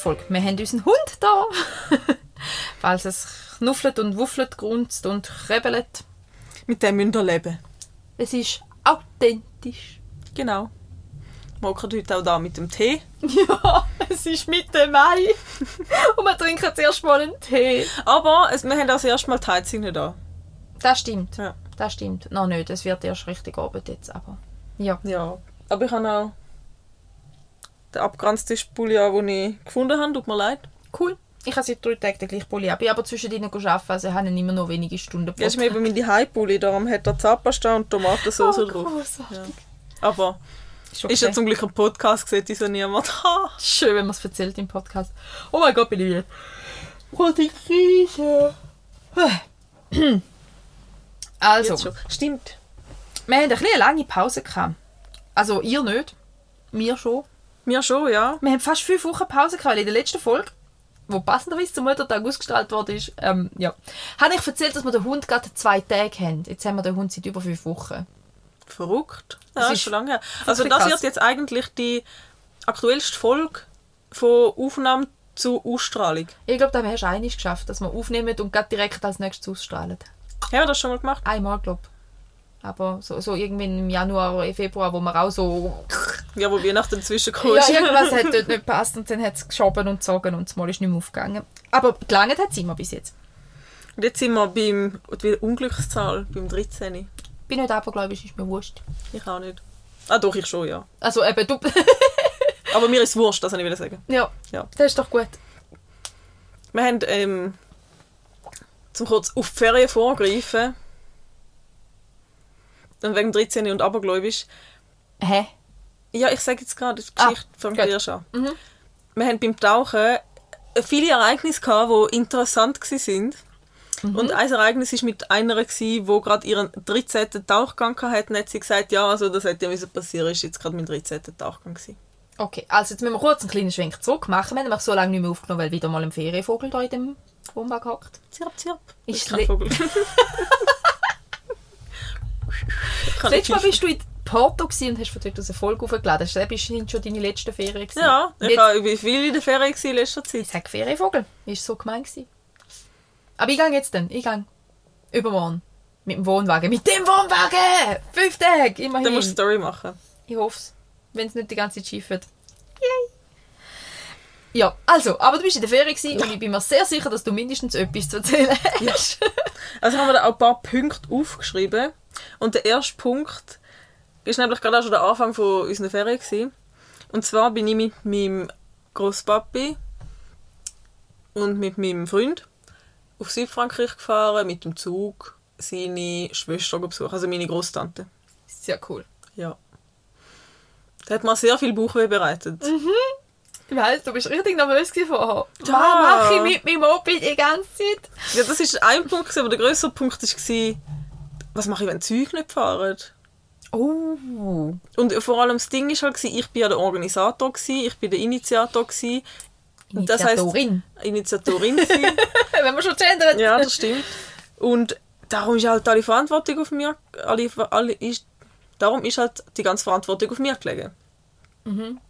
Podcast-Folge. Wir haben unseren Hund da. Falls es knuffelt und wuffelt, grunzt und krebelt. Mit dem müsst ihr leben. Es ist authentisch. Genau. Hocken heute auch da mit dem Tee. Ja, es ist Mitte Mai. und wir trinken zuerst mal einen Tee. Aber es, wir haben auch das erste Mal die Heizung nicht an. Das stimmt. Ja. Das stimmt. Noch nicht. Es wird erst richtig Abend jetzt, aber... Ja. Ja. Aber ich habe auch den abgeranzten Pulli an, den ich gefunden habe. Tut mir leid. Cool. Ich habe seit drei Tagen den gleichen Pulli. an. Ich bin aber zwischendrin arbeiten, also habe ich immer noch wenige Stunden Ja, ist mir eben mein Heimpulli, darum hat er Zahnpasta und Tomatensauce Oh, drauf. Ja. Aber Ist, okay. ist ja zum Glück ein Podcast, sieht so niemand. Schön, wenn man es erzählt im Podcast. Oh mein Gott, bin ich wieder. Oh, die Krise. Also. Stimmt. wir haben bisschen eine lange Pause gehabt. Also, ihr nicht. Wir schon. Mir schon, ja. Wir haben fast fünf Wochen Pause gehabt, weil in der letzten Folge, wo passenderweise zum Muttertag ausgestrahlt worden ist, ähm, ja, habe ich erzählt, dass wir den Hund gerade zwei Tage haben. Jetzt haben wir den Hund seit über fünf Wochen. Verrückt. Das Ja, ist ist schon lange her. Also das krass. wird jetzt eigentlich die aktuellste Folge von Aufnahme zu Ausstrahlung. Ich glaube, da hast du einiges geschafft, dass wir aufnehmen und gerade direkt als nächstes ausstrahlen. Haben wir das schon mal gemacht? Einmal, glaube Aber so, so irgendwie im Januar, Februar, wo wir auch so... Ja, wo Weihnachten dazwischen kam. Ja, irgendwas hat dort nicht gepasst und dann hat es geschoben und gezogen und das Mal ist nicht mehr aufgegangen. Aber gelangt hat es immer bis jetzt. Und jetzt sind wir beim die Unglückszahl, beim 13. Bin nicht abergläubisch, ist mir wurscht. Ich auch nicht. Ah doch, ich schon, ja. Also eben, du... Aber mir ist es wurscht, das wollte ich sagen. ja, Ja. das ist doch gut. Wir haben, ähm, zum kurz auf die Ferien vorgreifen, dann wegen 13 und abergläubisch. Hä? Ja, ich sage jetzt gerade, die Ah, Geschichte gut. erst an. Mhm. Wir haben beim Tauchen viele Ereignisse gehabt, die interessant waren. Mhm. Und ein Ereignis war mit einer, die gerade ihren 13. Tauchgang hatte. Und hat sie gesagt, ja, also das hätte ja passieren, ist jetzt gerade mein 13. Tauchgang gewesen. Okay, also jetzt müssen wir kurz einen kleinen Schwenk zurück machen. Wir haben nämlich so lange nicht mehr aufgenommen, weil wieder mal ein Ferienvogel da in dem Wohnwagen hockt. Zirp, zirp. Ist kein le- Vogel. Das letzte Mal bist du in Porto und hast von dort aus eine Folge aufgeladen. Das sind schon deine letzten Ferien. Gewesen. Ja, ich war wie viel in der Ferien in letzter Zeit. Ich sage Ferienvogel. Ist so gemein gewesen. Aber ich gehe jetzt dann. Ich gehe übermorgen. Mit dem Wohnwagen. Mit dem Wohnwagen! Fünf Tage! Immerhin. Dann musst du Story machen. Ich hoffe es. Wenn es nicht die ganze Zeit schief wird. Yay! Ja, also, aber du bist in der Ferien gewesen und ich bin mir sehr sicher, dass du mindestens etwas zu erzählen hast. Also haben wir da auch ein paar Punkte aufgeschrieben. Und der erste Punkt ist nämlich gerade auch schon der Anfang von unserer Ferien. Gewesen. Und zwar bin ich mit meinem Großpapi und mit meinem Freund auf Südfrankreich gefahren, mit dem Zug seine Schwester besuchen, also meine Großtante. Sehr cool. Ja. Da hat mir sehr viel Bauchweh bereitet. Ich weiss, du bist richtig nervös vorher. Ja. Was mache ich mit meinem Moped die ganze Zeit? Ja, das ist ein Punkt, aber der größere Punkt war, was mache ich, wenn die Züge nicht fahren? Oh. Und vor allem das Ding war halt, ich bin ja der Organisator, gewesen, ich bin der Initiator. Gewesen. Und das heisst- Initiatorin. Initiatorin. Wenn man schon gendert. ja, das stimmt. Und darum ist halt alle Verantwortung auf mir, alle, alle ist, darum ist halt die ganze Verantwortung auf mir gelegen. Mhm.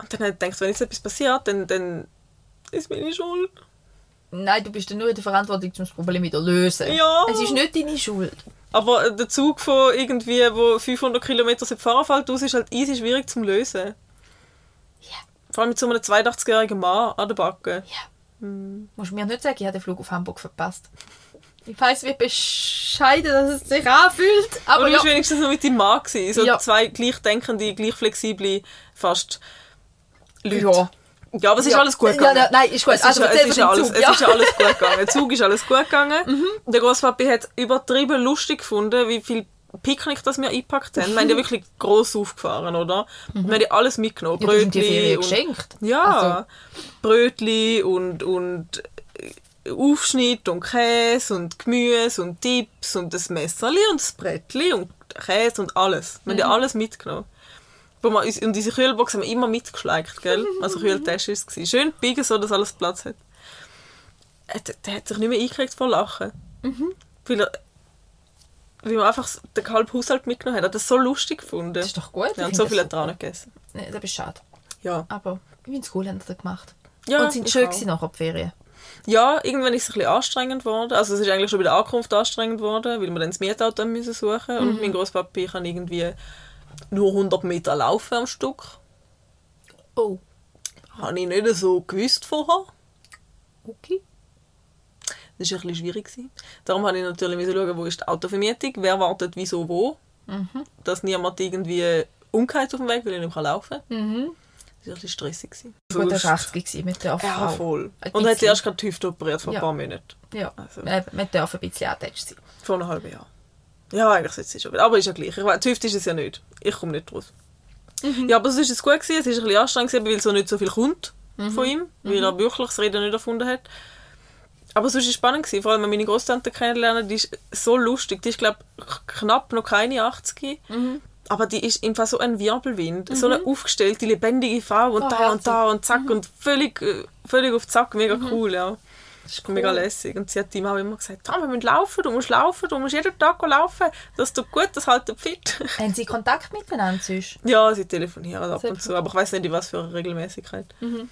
Und dann habe ich gedacht, wenn jetzt etwas passiert, dann, dann ist meine Schuld. Nein, du bist dann nur in der Verantwortung, um das Problem wieder zu lösen. Ja. Es ist nicht deine Schuld. Aber der Zug von irgendwie, wo 500 Kilometer fahren fällt, aus, ist halt easy schwierig zu lösen. Ja. Vor allem mit so einem 82-jährigen Mann an der Backe. Ja. Musst du mir nicht sagen, ich habe den Flug auf Hamburg verpasst. Ich weiß, wie bescheiden dass es sich anfühlt. Aber Aber du ja. bist wenigstens noch mit deinem Mann gewesen. So Ja. zwei gleichdenkende, gleich flexible, fast Leute. Ja. Ja, aber es ist Ja. alles gut gegangen. ja, nein, ist gut. Es, Also ist, es, ist alles, Zug, es ja. Mhm. ist alles gut gegangen. Der Zug ist alles gut gegangen. Der Grosspapi hat übertrieben lustig gefunden, wie viel Picknick das wir eingepackt haben. Wir haben ja wirklich gross aufgefahren, oder? Wir haben ja alles mitgenommen. Mhm. Ja, die Brötli Ferien und- geschenkt. Ja, Also, Brötli und, und äh, Aufschnitt und Käse und Gemüse und Dips und das Messerli und das Brettli und Käse und alles. Wir haben Mhm. ja alles mitgenommen. Wo wir, uns- und diese Kühlbox haben wir immer mitgeschleicht, gell? Also Kühltasche war es. Schön biegen, so dass alles Platz hat. Äh, Der, der hat sich nicht mehr eingekriegt vor Lachen. Mhm. Weil er weil man einfach den halben Haushalt mitgenommen hat. Er hat das so lustig gefunden. das ist doch gut. Ja, und so viel hat er auch nicht gegessen. Nee, das ist schade. Ja. Aber Ich finde es cool, haben sie das gemacht. Ja, Und sind schön gewesen nachher die Ferien. Ja, irgendwann ist es ein bisschen anstrengend geworden. Also es ist eigentlich schon bei der Ankunft anstrengend geworden, weil wir dann das Mietauto müssen suchen Mhm. Und mein Großpapi kann irgendwie nur 100 Meter laufen am Stück. Oh. Habe ich nicht so gewusst vorher. Okay. Das war ein bisschen schwierig. gewesen. Darum musste ich natürlich schauen, wo ist die Autovermietung, wer wartet wieso wo. Mhm. Dass niemand irgendwie umkehrt auf dem Weg, weil ich nicht mehr laufen kann. Mhm. Das war ein bisschen stressig. gewesen. Gut, das Sonst- war 80 gewesen mit der Frau. Ja, voll. Und er hat bisschen. erst gerade die Hüfte operiert vor Ja. ein paar Monaten. Ja, Also. man darf ein bisschen attached sein. Vor einem halben Jahr. Ja, eigentlich sollte es schon wieder. Aber ist ja gleich. Ich weiss, die Hüfte ist es ja nicht. Ich komme nicht raus. Mhm. Ja, aber es war jetzt gut. Gewesen. Es war ein bisschen anstrengend, gewesen, weil so nicht so viel kommt Mhm. von ihm. Weil er wirklich das Reden nicht erfunden hat. Aber sonst war es spannend. Gewesen. Vor allem meine Großtante kennenlernen. Die ist so lustig. Die ist, glaube ich, knapp noch keine 80. Mhm. Aber die ist einfach so ein Wirbelwind. So eine aufgestellte, lebendige Frau. Und Oh, da und da und zack. Und völlig, äh, völlig auf Zack. Mega cool, ja. Das ist Mega lässig. Und sie hat ihm auch immer gesagt, ah, wir müssen laufen, du musst laufen, du musst jeden Tag laufen. Das tut gut, das hält fit. Haben Sie Kontakt miteinander sonst? ja, sie telefonieren ab und zu, aber ich weiß nicht, in was für eine Regelmäßigkeit. Mhm.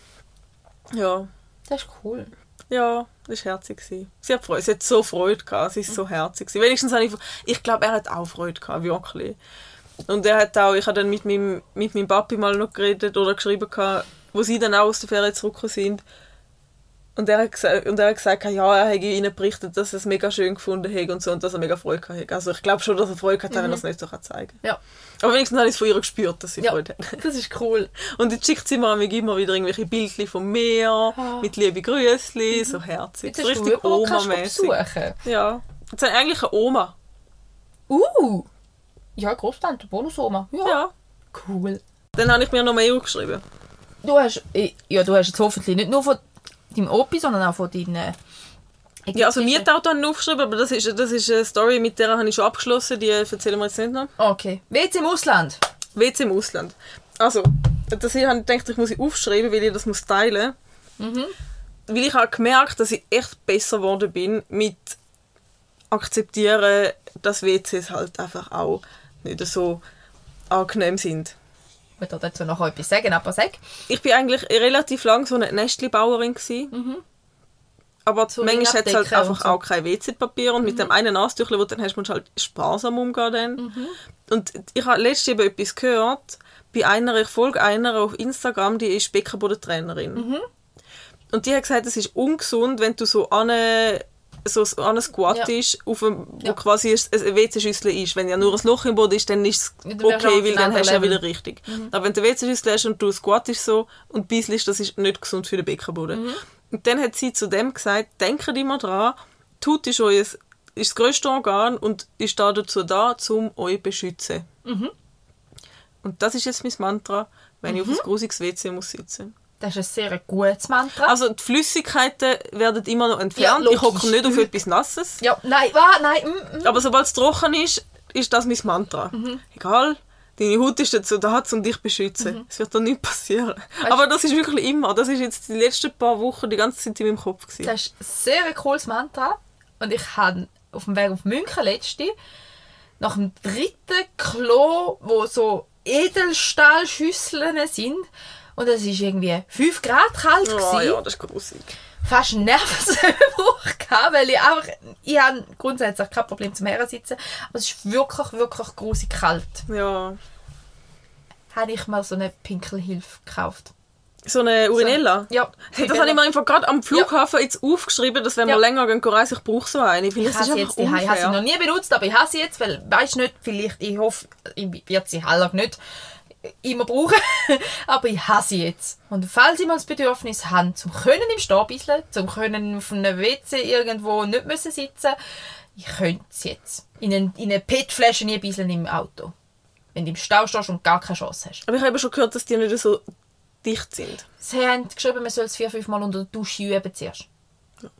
Ja, Das ist cool. ja, das war herzig. Sie hat, Freude, sie hat so Freude gehabt, sie ist so herzig. gewesen. Wenigstens habe ich, ich glaube, er hat auch Freude gehabt, wirklich. Und er hat auch, ich habe dann mit meinem, mit meinem Papi mal noch geredet oder geschrieben, gehabt, wo sie dann auch aus der Ferien zurückgekommen sind. Und er hat gesagt, und er hat gesagt ja, er hätte ihnen berichtet, dass er es mega schön gefunden hätte und so und dass er mega Freude gehabt hätte. Also ich glaube schon, dass er Freude hat, wenn er es nicht so kann zeigen kann. Ja. Aber wenigstens habe ich es von ihr gespürt, dass sie Ja. Freude hat. Das ist cool. Und jetzt schickt sie mir immer wieder irgendwelche Bildchen vom Meer mit liebe Grüßli, so herzig. Jetzt So richtig Oma-mäßig. Ja. Jetzt ich eigentlich eine Oma. Uh! Ja, Großtante, Bonusoma. Ja. Ja. Cool. Dann habe ich mir noch mehr aufgeschrieben. Du hast, ja, du hast jetzt hoffentlich nicht nur von deinem Opi, sondern auch von deinen... Ja, also Mietauto habe ich aufgeschrieben, aber das ist, das ist eine Story, mit der habe ich schon abgeschlossen, die erzählen wir jetzt nicht noch. Okay. WC im Ausland. WC im Ausland. Also, das hier habe ich gedacht, ich muss ich aufschreiben, weil ich das muss teilen Mhm. Weil ich habe gemerkt, dass ich echt besser geworden bin mit akzeptieren, dass WCs halt einfach auch nicht so angenehm sind. Ich will dazu noch etwas sagen, aber sag. Ich bin eigentlich relativ lang so eine Nestli-Bauerin gsi. Aber Mhm. So manchmal hat es halt einfach so. Mhm. auch kein WC-Papier und mit dem einen Nasentüchlein, das du dann hast, musst du halt sparsam umgehen. Dann. Mhm. Und ich habe letztens eben etwas gehört, bei einer, ich folge einer auf Instagram, die ist Beckenbodentrainerin. Mhm. Und die hat gesagt, es ist ungesund, wenn du so an so an squattest, auf einem, wo Ja. quasi ein eine WC-Schüssel ist. Wenn ja nur ein Loch im Boden ist, dann ist es Ja, okay, weil dann hast du ja wieder richtig. Aber wenn du WC-Schüssel hast und du squattest so und bisselst, das ist nicht gesund für den Beckenboden. Und dann hat sie zu dem gesagt, denkt immer dran, tut ist euer ist das grösste Organ und ist da dazu da, um euch zu beschützen. Und das ist jetzt mein Mantra, wenn ich auf ein grusiges WC muss sitzen Das ist ein sehr gutes Mantra. Also die Flüssigkeiten werden immer noch entfernt. Ja, ich hocke nicht auf etwas Nasses. ja, nein, wa, nein, mm, mm. Aber sobald es trocken ist, ist das mein Mantra. Mhm. Egal, deine Haut ist dazu da, um dich zu beschützen. Mhm. Es wird da nichts passieren. Aber das ist wirklich immer. Das ist jetzt die letzten paar Wochen die ganze Zeit in meinem Kopf. Gewesen. Das ist ein sehr cooles Mantra. Und ich habe auf dem Weg auf München letzte nach dem dritten Klo, wo so Edelstahlschüsseln sind. Und es ist irgendwie 5 Grad kalt. Oh gewesen. ja, das ist grusig. fast einen Nervenzusammenbruch gehabt, weil ich einfach, ich habe grundsätzlich kein Problem zum Herrensitzen, aber es ist wirklich, wirklich grusig kalt. Ja. Habe ich mal so eine Pinkelhilfe gekauft. So eine Urinella. Ja. Hey, das habe ich mir einfach gerade am Flughafen jetzt aufgeschrieben, dass wenn wir Ja. länger gehen reisen, ich brauche so eine. Weil Ich das habe ist jetzt. Ich habe sie noch nie benutzt, aber ich habe sie jetzt, weil, weiß nicht, vielleicht, ich hoffe, ich werde sie heller nicht immer brauchen, aber ich habe sie jetzt. Und falls ich mal das Bedürfnis habe, zum können im Stehen bisschen, zum können auf einem WC irgendwo nicht müssen sitzen, ich könnte es jetzt. In eine, in eine PET-Flasche ein bisschen im Auto. Wenn du im Stau stehst und gar keine Chance hast. Aber ich habe schon gehört, dass die nicht so dicht sind. Sie haben geschrieben, man soll es vier, fünf Mal unter der Dusche üben zuerst.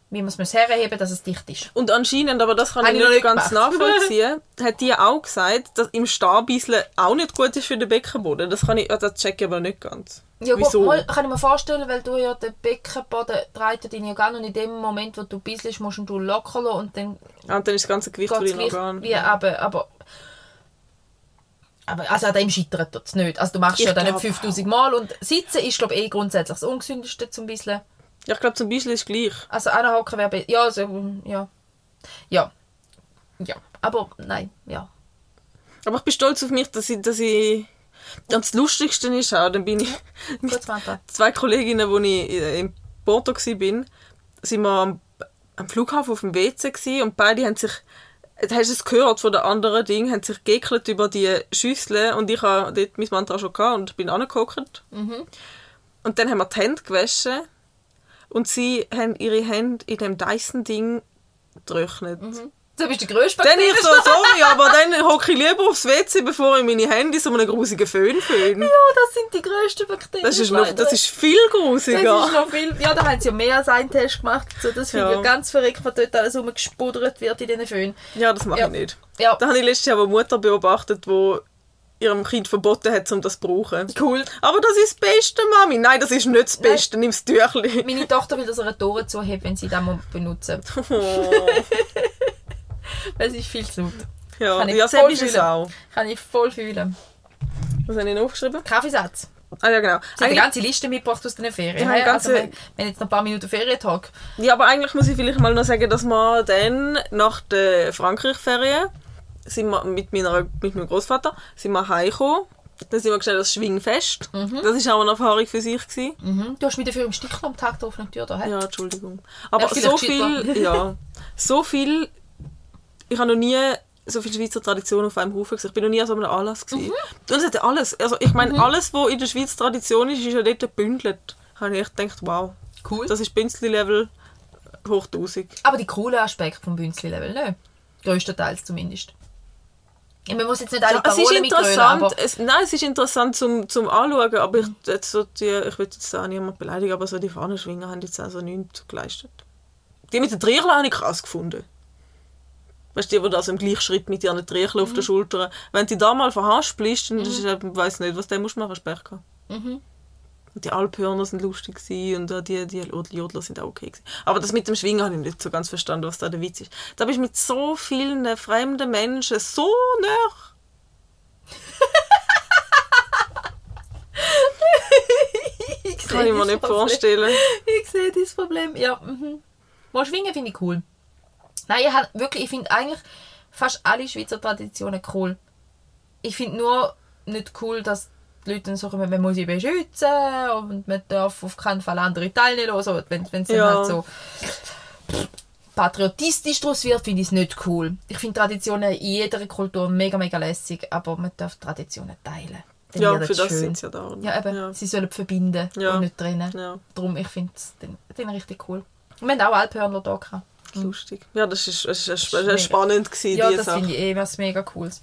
Wie man es herheben dass es dicht ist. Und anscheinend, aber das kann Habe ich nicht nicht ganz nachvollziehen, hat die auch gesagt, dass im Stehbisseln auch nicht gut ist für den Beckenboden. Das kann ich, ja, das check ich aber nicht ganz. Ja, gut, Wieso? mal, kann ich mir vorstellen, weil du ja den Beckenboden dreht deine Organe und in dem Moment, wo du bisselst, musst du locker lassen und dann Ah, und dann ist das ganze Gewicht von deinen Organen. wie aber, aber Aber also an dem scheitert es nicht. Also du machst Ich ja dann nicht glaub 5000 Mal und Sitzen ist glaube ich eh grundsätzlich das Ungesündeste zum bisschen. Ja, ich glaube, zum Beispiel ist gleich. Also anhocken wäre besser. Ja, also, ja. Ja. Ja. Aber nein, ja. Aber ich bin stolz auf mich, dass ich, dass ich und das Lustigste ist auch, dann bin ich Samantha. zwei Kolleginnen, wo ich in Porto war, sind wir am, am Flughafen auf dem WC und beide haben sich, hast du es gehört von den anderen Dingen, haben sich geekelt über die Schüssel und ich habe dort mein Mantra schon gehabt und bin angehockt. Und dann haben wir die Hände gewaschen und sie haben ihre Hände in dem Dyson-Ding getrocknet. Du bist der grösste Dann ich so, sorry, aber dann hocke ich lieber aufs WC, bevor ich meine Hände so einem grusigen Föhn föhne. Ja, das sind die grössten Bakterien. Das ist, noch, das ist viel Das grusiger. ist noch viel. Ja, da haben sie ja mehr als einen Test gemacht. So, das finde ich Ja. ja ganz verrückt, was dort alles rumgespuddert wird in diesen Föhn. Ja, das mache Ja. ich nicht. Ja, Da habe ich letztes Jahr eine Mutter beobachtet, die ihrem Kind verboten hat, um das zu brauchen. cool. Aber das ist das Beste, Mami. Nein, das ist nicht das Beste. Nimm das Tüchli. Meine Tochter will, dass er eine Tore zuhebt, wenn sie das mal benutzen. Oh. Weil es ist viel zu laut. Ja, Kann ich ja so ist es auch. Kann ich voll fühlen. Was habe ich noch aufgeschrieben? Kaffeesatz. Ah ja, genau. Sie eine Eigentlich, ganze Liste mitgebracht aus den Ferien. Ja, Hey, ganze- also, wenn, wenn jetzt noch ein paar Minuten Ferientag. ja, aber eigentlich muss ich vielleicht mal noch sagen, dass wir dann nach der Frankreich-Ferien sind wir mit, meiner, mit meinem Großvater sind wir heimgekommen. Dann sind wir schnell das Schwingfest. Das war auch eine Erfahrung für sich. Gewesen. Mhm. Du hast mich dafür im Stich am Tag der offenen Tür da. Ja, Entschuldigung. Aber Ja, so viel, ja, so viel, ich habe noch nie so viele Schweizer Traditionen auf einem Haufen gesehen. Ich bin noch nie an so einem Anlass gewesen. Und es hat ja alles, also ich meine, alles, was in der Schweiz Tradition ist, ist ja dort gebündelt. Habe ich echt gedacht, wow, Cool. das ist Bünzli-Level hoch 1000. Aber die coolen Aspekte vom Bünzli-Level, ne? Größtenteils zumindest. Man muss jetzt nicht alle Ja, es ist interessant, aber es, nein, es ist interessant zum, zum Anschauen, aber ich, jetzt so die, ich will jetzt da niemand beleidigen, aber so die Fahnenschwinger haben jetzt also nichts geleistet. Die mit den Trierchen habe ich krass gefunden. Weißt du, die, die da so im gleichen Schritt mit ihren Trierchen auf der Schulter, wenn du da mal verhaspelst, dann ist, ich weiß nicht, was der musst du machen, Pech gehabt. Und die Alphörner sind lustig und auch die, die Jodler sind auch okay gewesen. Aber das mit dem Schwingen habe ich nicht so ganz verstanden, was da der Witz ist. Da bist du mit so vielen fremden Menschen so nah. ich sehe Kann ich mir nicht Problem. vorstellen. Ich sehe das Problem. Ja, mhm. Mal schwingen finde ich cool. Nein, ich, hab wirklich, ich finde eigentlich fast alle Schweizer Traditionen cool. Ich finde nur nicht cool, dass die Leute dann so kommen, man muss sie beschützen und man darf auf keinen Fall andere teilnehmen lassen. Wenn wenn es Ja. halt so patriotistisch daraus wird, finde ich es nicht cool. Ich finde Traditionen in jeder Kultur mega, mega lässig, aber man darf Traditionen teilen. Dann Ja, für das schön. sind sie ja da. Ja, eben. Ja. Sie sollen verbinden Ja. und nicht trennen. Ja. Darum, ich finde es den, den richtig cool. Wir haben auch Alphörner da gehabt. Lustig. Ja, das ist, das ist, das ist, mega. das ist spannend gewesen, Ja, das finde ich eh was mega cooles.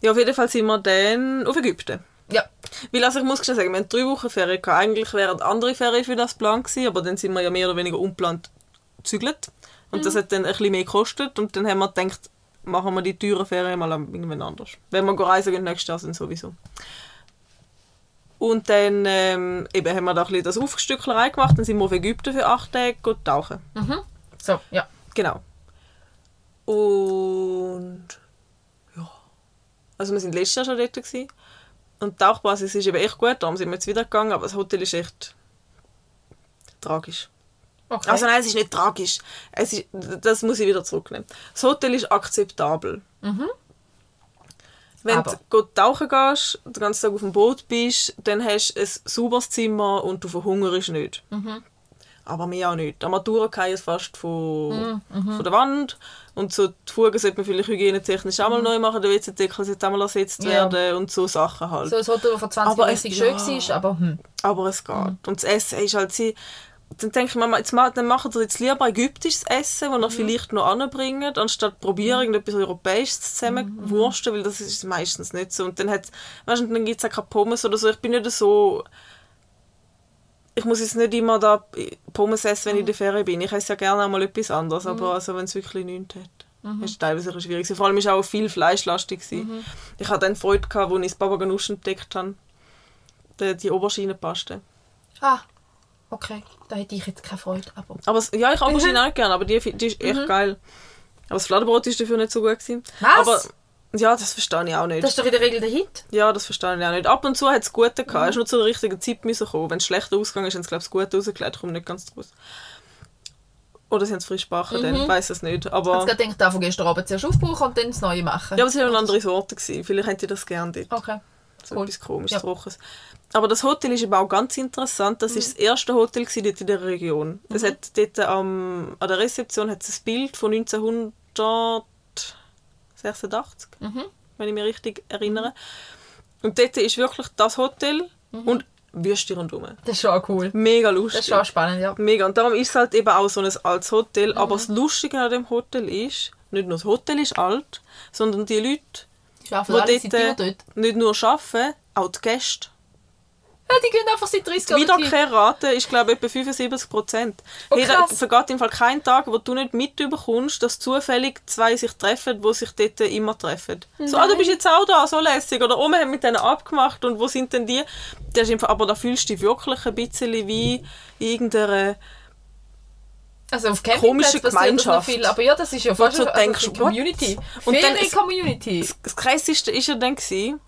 Ja, auf jeden Fall sind wir dann auf Ägypten. Ja, Weil, also ich muss schon sagen, wir hatten drei Wochen Ferien gehabt. Eigentlich wären andere Ferien für das Plan gewesen, aber dann sind wir ja mehr oder weniger unplant gezügelt. Und Mhm. das hat dann ein bisschen mehr gekostet. Und dann haben wir gedacht, machen wir die teuren Ferien mal irgendwann anders. Wenn wir reisen gehen nächstes Jahr, dann sowieso. Und dann ähm, eben haben wir da ein bisschen das Aufstücklerei gemacht. Dann sind wir auf Ägypten für acht Tage go tauchen. so, ja. Genau. Und ja. Also wir sind letztes Jahr schon dort gewesen. Und die Tauchbasis ist eben echt gut, darum sind wir jetzt wieder gegangen, aber das Hotel ist echt tragisch. Okay. Also nein, es ist nicht tragisch. Es ist, das muss ich wieder zurücknehmen. Das Hotel ist akzeptabel. Wenn Aber? du tauchen gehst, den ganzen Tag auf dem Boot bist, dann hast du ein sauberes Zimmer und du verhungerst nicht. Aber mir auch nicht. Die Armaturen fallen fast von, von der Wand. Und so die Fugen sollte man vielleicht hygienetechnisch auch mal neu machen. Der WC-Deckel sollte auch mal ersetzt Ja. werden und so Sachen halt. so ein Hotel, das vor 20 Aber Jahren es- schön ja. war, aber hm. Aber es geht. Und das Essen ist halt sie. Dann denke ich mir, jetzt, dann machen wir jetzt lieber ägyptisches Essen, das ihr vielleicht noch anbringt, anstatt probieren, irgendetwas Europäisches zusammenwursten, weil das ist meistens nicht so. Und dann, weißt, dann gibt es auch keine Pommes oder so. Ich bin nicht so... Ich muss jetzt nicht immer da Pommes essen, wenn ich in der Ferien bin. Ich esse ja gerne auch mal etwas anderes, aber also, wenn es wirklich nichts hat. ist teilweise ein schwierig. Vor allem war auch viel fleischlastig. gewesen. Ich hatte dann Freude, als ich das Baba Ganoush entdeckt habe. Die, die Oberschienenpaste. Ah, okay. Da hätte ich jetzt keine Freude, aber... Aber es- ja, ich habe Mhm. Aubergine auch gerne, aber die, die ist echt geil. Aber das Fladenbrot ist dafür nicht so gut gewesen. Was? Aber Ja, das verstehe ich auch nicht. Das ist doch in der Regel der Hit. Ja, das verstehe ich auch nicht. Ab und zu hat es gute gehabt. Mhm. Es nur zu der richtigen Zeit müssen kommen. Wenn es schlecht ausgegangen ist, haben sie, glaube ich, gut rausgelegt. Ich komme nicht ganz draus. Oder sie haben es frisch gebacken, dann Mhm. weiß es nicht. Ich Aber, habe gedacht, da von gestern Abend zuerst aufbrauchen und dann das Neue machen. ja, aber es waren eine andere Sorte. Gewesen. Vielleicht hätte ich das gerne dort. Okay. So Cool. etwas komisches, Ja. Trockenes. Aber das Hotel ist eben auch ganz interessant. Das ist das erste Hotel dort in der Region. Es hat dort am, an der Rezeption hat es ein Bild von 1986, Mhm. wenn ich mich richtig erinnere. Und dort ist wirklich das Hotel und Wüste rundherum. Das ist schon cool. Mega Das lustig. ist schon spannend, ja. Mega. Und darum ist es halt eben auch so ein altes Hotel. Aber Mhm. das Lustige an dem Hotel ist, nicht nur das Hotel ist alt, sondern die Leute, die dort dort. nicht nur arbeiten, auch die Gäste. Ja, die gehen einfach seit 30 Die Jahren dorthin. Wiederkehrrate ist, glaube ich, etwa 75 Prozent. Oh, Hey, da vergeht im Fall kein Tag, wo du nicht mitbekommst, dass zufällig zwei sich treffen, die sich dort immer treffen. So, ah, du bist jetzt auch da, so lässig. Oder oh, wir haben mit denen abgemacht und wo sind denn die? Das ist Fall, aber da fühlst du dich wirklich ein bisschen wie in irgendeiner... Also auf Komische das Gemeinschaft. viel. Aber ja, das ist ja Wo fast denkst, also die Community. what? Und dann ist- Ferien-Community. Das krasseste war ja dann, gewesen,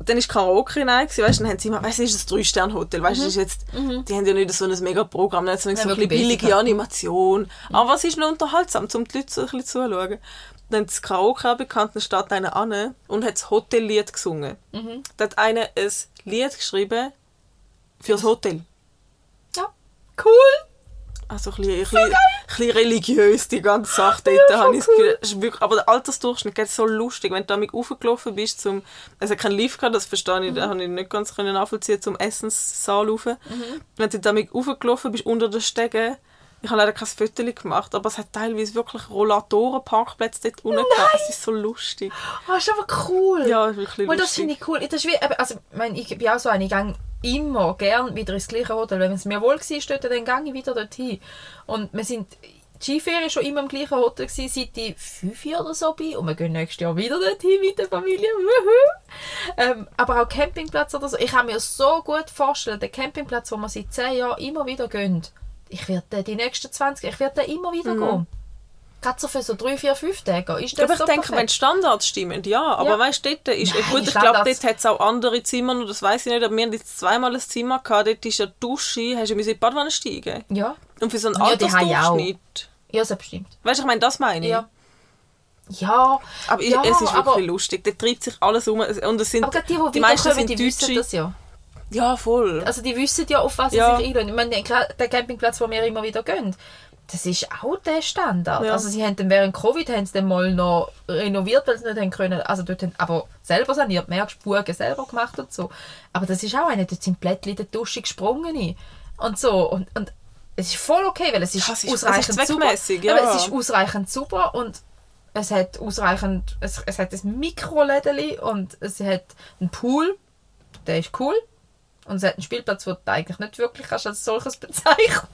und dann war Karaoke rein, gewesen, weißt, dann haben sie immer, weißt du, das ist ein Drei-Sterne-Hotel, weißt du, das ist jetzt, die haben ja nicht so ein mega Programm, hat so ein Ja, wirklich basic billige halt. Animation. Aber was ist noch unterhaltsam, um die Leute so ein bisschen zuzuschauen. Dann hat das Karaoke bekannt, dann steht einer an und hat das Hotellied gesungen. Da hat einer ein Lied geschrieben für das Hotel. Ja. Cool. Also ein bisschen, ein bisschen, bisschen religiös, die ganze Sache dort, Ja, habe ich das Gefühl. Ist wirklich, aber der Altersdurchschnitt geht so lustig. Wenn du damit aufgelaufen bist, zum, es hat keinen Lift gehabt, das verstehe ich, Mhm. da habe ich nicht ganz können nachvollziehen, zum Essenssaal rauf. Wenn du damit aufgelaufen bist, unter den Stegen, ich habe leider kein Foto gemacht, aber es hat teilweise wirklich Rollatoren-Parkplätze dort unten gehabt. Es ist so lustig. Oh, ist aber cool. Ja, ist wirklich Weil das lustig. finde ich cool. Das ist wie, also, ich, meine, ich bin auch so eine, ich gehe immer gern wieder ins gleiche Hotel. Wenn es mir wohl war, dort, dann gehe ich wieder dorthin. Und wir sind die Skiferien schon immer im gleichen Hotel gewesen, seit ich fünf Jahre oder so bin. Und wir gehen nächstes Jahr wieder dorthin mit der Familie. Ähm, aber auch Campingplatz oder so. Ich kann mir so gut vorstellen, den Campingplatz, wo wir seit zehn Jahren immer wieder gehen, ich werde die nächsten 20, ich werde immer wieder gehen. Gerade so für so drei, vier, fünf Tage. Ist das Aber ich so denke, wenn die perfekt? Standards stimmen, ja. Aber Ja. weißt du, dort ist, Nein, gut, ich glaube, dort hat es auch andere Zimmer, noch, das weiß ich nicht, aber wir haben jetzt zweimal ein Zimmer gehabt, dort ist eine Dusche, hast du in die Badewanne steigen. Ja. Und für so einen Ja. Altersdurchschnitt, Ja, selbstbestimmt. weißt du, ich meine, das meine ich. Ja. Ja, Aber ja, es ist wirklich lustig, dort treibt sich alles um. Und es sind, aber die, die, die meisten sind die wissen Deutsche. das ja. Ja, voll. Also die wissen ja, auf was sie Ja. sich einlassen. Ich meine, der Campingplatz, wo wir immer wieder gehen, das ist auch der Standard. Ja. Also sie haben dann während Covid haben sie dann mal noch renoviert, weil sie nicht haben können, also dort haben aber selber saniert, merkst du, Burgen selber gemacht und so. Aber das ist auch eine, dort sind Plättchen in der Dusche gesprungen und so. Und, und es ist voll okay, weil es ist, Ja, es ist- ist ausreichend zweckmäßig, super. ja. Aber es ist ausreichend super und es hat ausreichend, es, es hat ein Mikrolädeli und es hat einen Pool, der ist cool. Und es hat einen Spielplatz, den du eigentlich nicht wirklich kannst als solches bezeichnen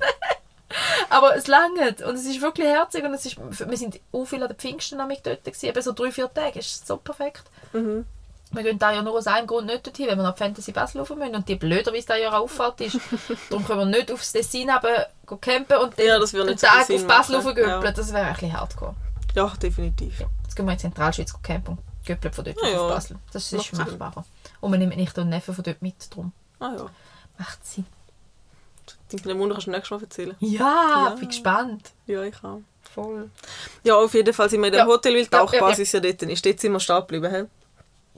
Aber es langt und es ist wirklich herzig und es ist, wir sind auch viel an den Pfingsten dort gewesen, eben so drei, vier Tage, ist so perfekt. Mhm. Wir gehen da ja nur aus einem Grund nicht dorthin, weil wir nach Fantasy Basel rauf müssen und die blöder, wie es da ja Auffahrt ist. Darum können wir nicht aufs Tessin aber campen und den, Ja, das den Tag auf Basel machen. raufgöppeln. Ja. Das wäre ein bisschen hardcore. Ja, definitiv. Jetzt gehen wir in Zentralschweiz campen und göppeln von dort Ja, ja. auf Basel. Das ist machbarer. Und wir nehmen nicht den Neffen von dort mit, darum Ah ja. macht Sinn. Den Wunder kannst du nächstes Mal erzählen. Ja, Ja. bin gespannt. Ja, ich auch. Voll. Ja, auf jeden Fall sind wir in dem Ja. Hotel, weil die Ja, ja, Tauchbasis ja, dort ist. Dort sind wir stehen geblieben. hä?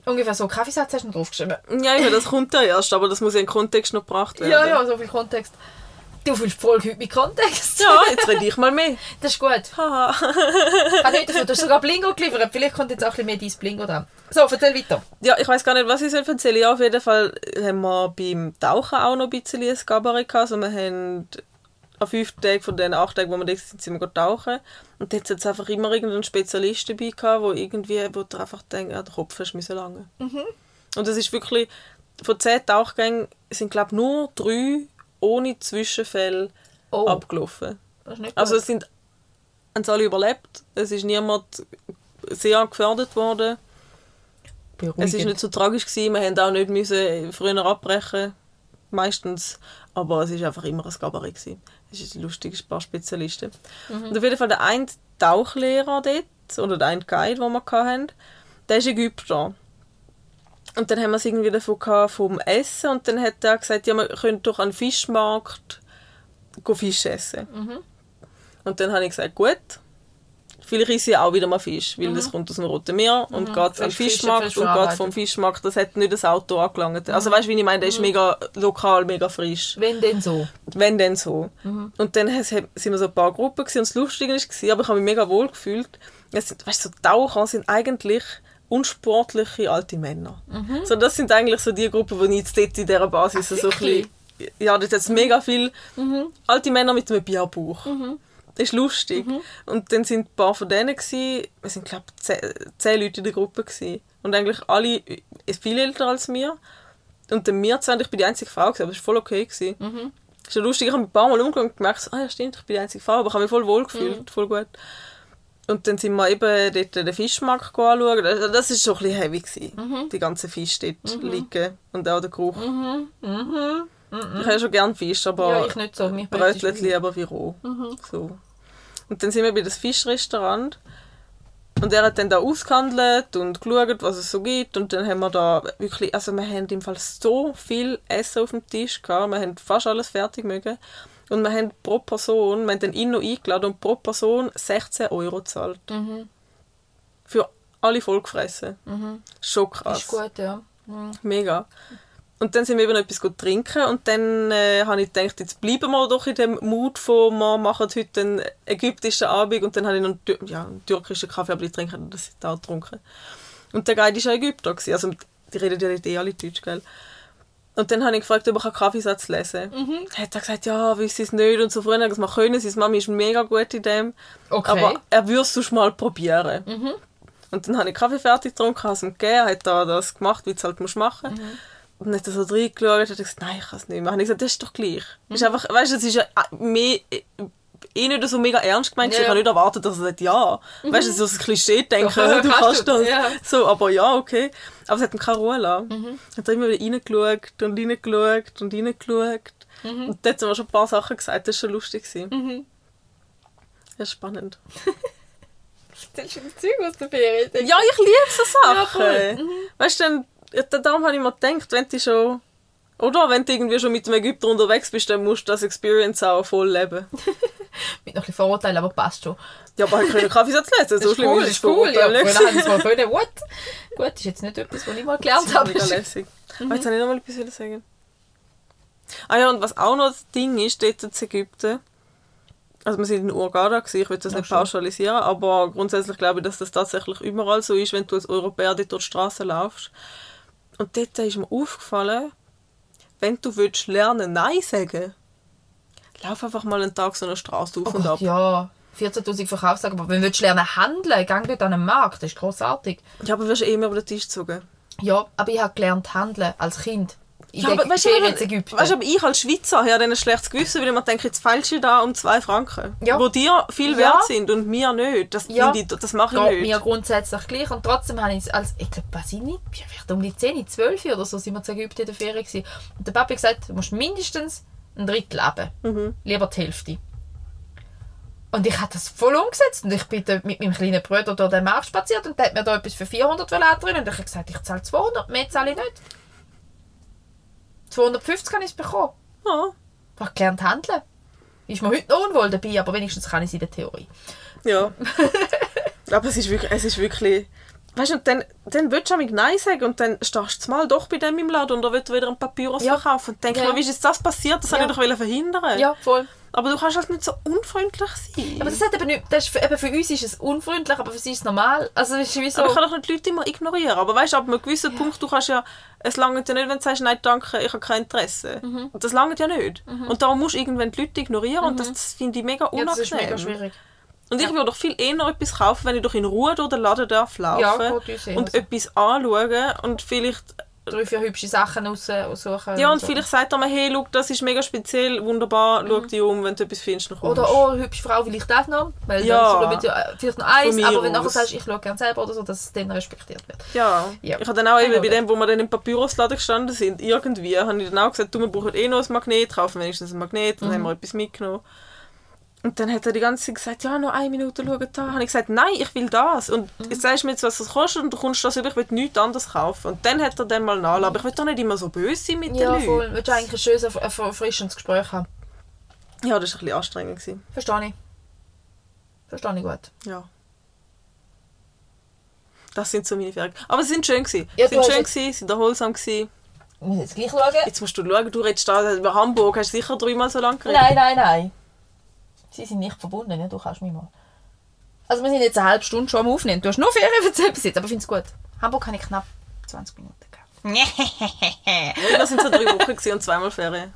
Ungefähr so Kaffeesatz hast du noch draufgeschrieben. Ja, ja, das kommt ja erst, aber das muss ja in den Kontext noch gebracht werden. Ja, ja, so viel Kontext. Du fühlst Folge heute mit Kontext. Ja, jetzt rede ich mal mehr. Das ist gut. Haha. Nicht dafür. Du hast sogar Blingo geliefert. Vielleicht kommt jetzt auch ein bisschen mehr dein Blingo dran. So, erzähl weiter. Ja, ich weiß gar nicht, was ich soll erzählen Ja, auf jeden Fall haben wir beim Tauchen auch noch ein bisschen ein Gabaret gehabt. Also wir haben an fünf Tagen von den acht Tagen, wo wir da sind, sind wir tauchen. Und dort hat es einfach immer irgendeinen Spezialist dabei gehabt, wo irgendwie, wo du einfach denkst, ja, der Kopf hast müssen lange. Und das ist wirklich, von zehn Tauchgängen sind glaube ich nur drei ohne Zwischenfälle Oh, abgelaufen. Also es sind haben alle überlebt. Es ist niemand sehr gefährdet worden. Es ist nicht so tragisch gewesen. Wir haben auch nicht müssen früher abbrechen, meistens. Aber es ist einfach immer ein Gabaret gewesen. Es ist lustig, ein paar Spezialisten. Und auf jeden Fall der eine Tauchlehrer dort, oder der eine Guide, den wir hatten, der ist Ägypter. Und dann haben wir es irgendwie davon gehabt, vom Essen und dann hat er gesagt, ja, wir können doch an den Fischmarkt Fisch essen. Und dann habe ich gesagt, gut, vielleicht ist ja auch wieder mal Fisch, weil das kommt aus dem Roten Meer und geht an Fische, Fischmarkt frisch und geht vom Fischmarkt, das hat nicht das Auto angelangt. Also weißt du, wie ich meine, der ist mega lokal, mega frisch. Wenn denn so. Wenn denn so. Und dann sind wir so ein paar Gruppen gewesen, und das Lustige war, aber ich habe mich mega wohl gefühlt. Es sind, weißt, du, so Taucher sind eigentlich unsportliche alte Männer. So, das sind eigentlich so die Gruppen, die ich jetzt dort in dieser Basis so ein bisschen... Ja, hat es mega viele alte Männer mit einem Bierbauch. Das ist lustig. Und dann sind ein paar von denen, gewesen, wir sind glaube ich zehn, zehn Leute in der Gruppe gewesen. Und eigentlich alle viel älter als mir. Und dann wir zwei, ich bin die einzige Frau, gewesen, aber es war voll okay. Gewesen. Das ist ja lustig, ich habe mich ein paar Mal umgeschaut und gemerkt, ah ja stimmt, ich bin die einzige Frau, aber ich habe mich voll wohl gefühlt, voll gut. Und dann sind wir eben dort den Fischmarkt anschauen. Das, das ist schon ein bisschen heavy gewesen, die ganzen Fische dort liegen und auch der Geruch. Ich habe schon gerne Fisch, aber Ja, ich nicht so. Mich Brötchen lieber wie roh. So. Und dann sind wir bei das Fischrestaurant und er hat dann da ausgehandelt und geschaut, was es so gibt. Und dann haben wir da wirklich, also wir haben im Fall so viel Essen auf dem Tisch gehabt. Wir haben fast alles fertig mögen. Und wir haben pro Person, wir haben dann ihn noch eingeladen und pro Person 16 Euro gezahlt. Für alle vollgefressen. Schon krass. Ist gut, ja. Mhm. Mega. Und dann sind wir eben noch etwas gut trinken und dann äh, habe ich gedacht, jetzt bleiben wir doch in dem Mut von, wir machen heute einen ägyptischen Abend und dann habe ich noch einen, ja, einen türkischen Kaffee, aber die trinken das auch getrunken. Und der Guide war ja Ägypter, gewesen. also die reden ja nicht eh alle Deutsch, gell? Und dann habe ich gefragt, ob ich einen Kaffeesatz lesen kann. Mhm. Dann hat er gesagt, ja, wüsste es nicht und so früher er gesagt, wir können, seine Mami ist mega gut in dem, Okay. aber er würde es mal probieren. Mhm. Und dann habe ich Kaffee fertig getrunken, habe es ihm gegeben, hat er das gemacht, wie du es halt musst machen Mhm. Und dann hat er so reingeschaut und hat gesagt, nein, ich kann es nicht. Und ich gesagt, das ist doch gleich. Mhm. Ist einfach, weißt du, es ist ja äh, mehr, eh nicht so mega ernst gemeint. Ja, Ich ja. habe nicht erwartet, dass er sagt, ja. Weißt du, so ein Klischee denken, So, du kannst das. ja. So, aber ja, okay. Aber es hat ihm keine Ruhe lassen. Mhm. Hat er immer wieder reingeschaut und reingeschaut und reingeschaut. Mhm. Und dort haben wir schon ein paar Sachen gesagt, das war schon lustig. Ja, spannend. Das ist ein Zeug aus der Ferien. Ja, ich liebe so Sachen. voll. Mhm. Weißt du, dann, ja, da- darum habe ich mir gedacht, wenn du schon. Oder wenn du irgendwie schon mit dem Ägypter unterwegs bist, dann musst du das Experience auch voll leben. Mit noch ein bisschen Vorurteilen, aber passt schon. Ja, aber ich kann Kaffeesatz lesen. Das So ist schlimm cool, ist das es cool. Ja, früher haben sie mal können, what? Gut, ist jetzt nicht etwas, was ich mal gelernt Das ist habe. lässig. Aber jetzt habe ich noch mal etwas sagen. Ah ja, und was auch noch das Ding ist, dort in Ägypten, also wir sind in gewesen, ich will das Ach nicht schon. pauschalisieren, aber grundsätzlich glaube ich, dass das tatsächlich überall so ist, wenn du als Europäer dort durch die Straße laufst. Und dort ist mir aufgefallen, wenn du willst lernen Nein sagen, lauf einfach mal einen Tag so eine Straße auf Oh und ab. Gott, ja. 14'000 Verkaufstage, aber wenn du lernen handeln, gang dort an den Markt, das ist grossartig. Ja, aber wirst du eh immer über den Tisch gezogen. Ja, aber ich habe gelernt handeln als Kind. In Ja, aber weißt du, weißt du, aber ich als Schweizer habe dann ein schlechtes Gewissen, weil ich mir denke, jetzt feilst du da um zwei Franken. Ja. Wo dir viel Ja. wert sind und mir nicht. Das, Ja. ich, das mache ich geht nicht. mir grundsätzlich gleich. Und trotzdem habe ich es als, ich glaube, was ich nicht, vielleicht um die 10, 12 oder so sind wir zu Ägypten in der Ferien gewesen. Und der Papa hat gesagt, du musst mindestens ein Drittel haben. Mhm. Lieber die Hälfte. Und ich habe das voll umgesetzt. Und ich bin mit meinem kleinen Bruder durch den Markt spaziert und der hat mir da etwas für 400 drin. Und ich habe gesagt, ich zahle 200, mehr zahle ich nicht. 250 kann ich es bekommen. Ja. Ich habe gelernt handeln. Ist mir heute noch unwohl dabei, aber wenigstens kann ich es in der Theorie. ja. aber es ist wirklich, es ist wirklich Weißt du, und dann, dann willst du auch Nein sagen und dann stehst du mal doch bei dem im Laden und er will wieder ein Papyrus Ja. verkaufen. Und denkst Ja. wie ist jetzt das passiert? Das Ja. wollte ich doch verhindern. Ja, voll. Aber du kannst halt nicht so unfreundlich sein. Aber das hat eben nicht, das ist für, eben für uns ist es unfreundlich, aber für sie ist es normal. Also ist wie so... Aber ich kann doch nicht die Leute immer ignorieren. Aber weißt du, ab einem gewissen Punkt, du kannst ja, es langt ja nicht, wenn du sagst, nein, danke, ich habe kein Interesse. Mhm. Und das langt ja nicht. Und darum musst du irgendwann die Leute ignorieren und das, das finde ich mega ja, unangenehm. das ist mega schwierig. Und ich Ja. würde doch viel eher etwas kaufen, wenn ich doch in Ruhe durch den Laden darf laufen Ja, eh und so. etwas anschauen und vielleicht Drei, vier hübsche Sachen raus- aussuchen. ja und so. vielleicht sagt er mir, hey, schau, das ist mega speziell, wunderbar, schau dich um, wenn du etwas findest. Mhm. Oder, oh, hübsche Frau, will ich das noch? Weil Ja. dann ja, äh, vielleicht noch eins, aber wenn du nachher sagst, ich schaue gerne selber oder so, dass es dann respektiert wird. Ja. Ja. ich habe dann auch eben Ja, bei dem, wo wir dann im Papyrusladen gestanden sind, irgendwie, habe ich dann auch gesagt, du, wir brauchen eh noch ein Magnet, kaufen wenigstens ein Magnet, dann Mhm. haben wir etwas mitgenommen. Und dann hat er die ganze Zeit gesagt, ja, noch eine Minute schauen da. Habe ich gesagt, nein, ich will das. Und Mhm. jetzt sagst du mir jetzt, was das kostet und du kommst das über, ich will nichts anderes kaufen. Und dann hat er dann mal nachgelassen. Aber ich will doch nicht immer so böse sein mit Ja, den voll. Leuten. Willst du eigentlich ein schönes, erf- erf- erfrischendes Gespräch haben? Ja, das war ein bisschen anstrengend. Gewesen. Verstehe ich. Verstehe ich gut. Ja. Das sind so meine Ferien. Aber sie sind schön gewesen. Ja, sie sind schön jetzt- gewesen, sie sind erholsam gewesen. Ich muss jetzt gleich schauen. Jetzt musst du schauen, du redest da über Hamburg, hast du sicher dreimal so lange geredet. Nein, nein, nein. Sie sind nicht verbunden, ja, du kannst mich mal. Also wir sind jetzt eine halbe Stunde schon am Aufnehmen. Du hast nur Ferien erzählt bis jetzt, aber ich finde es gut. Hamburg habe ich knapp 20 Minuten gehabt. Ja, das sind so drei Wochen gewesen und zweimal Ferien.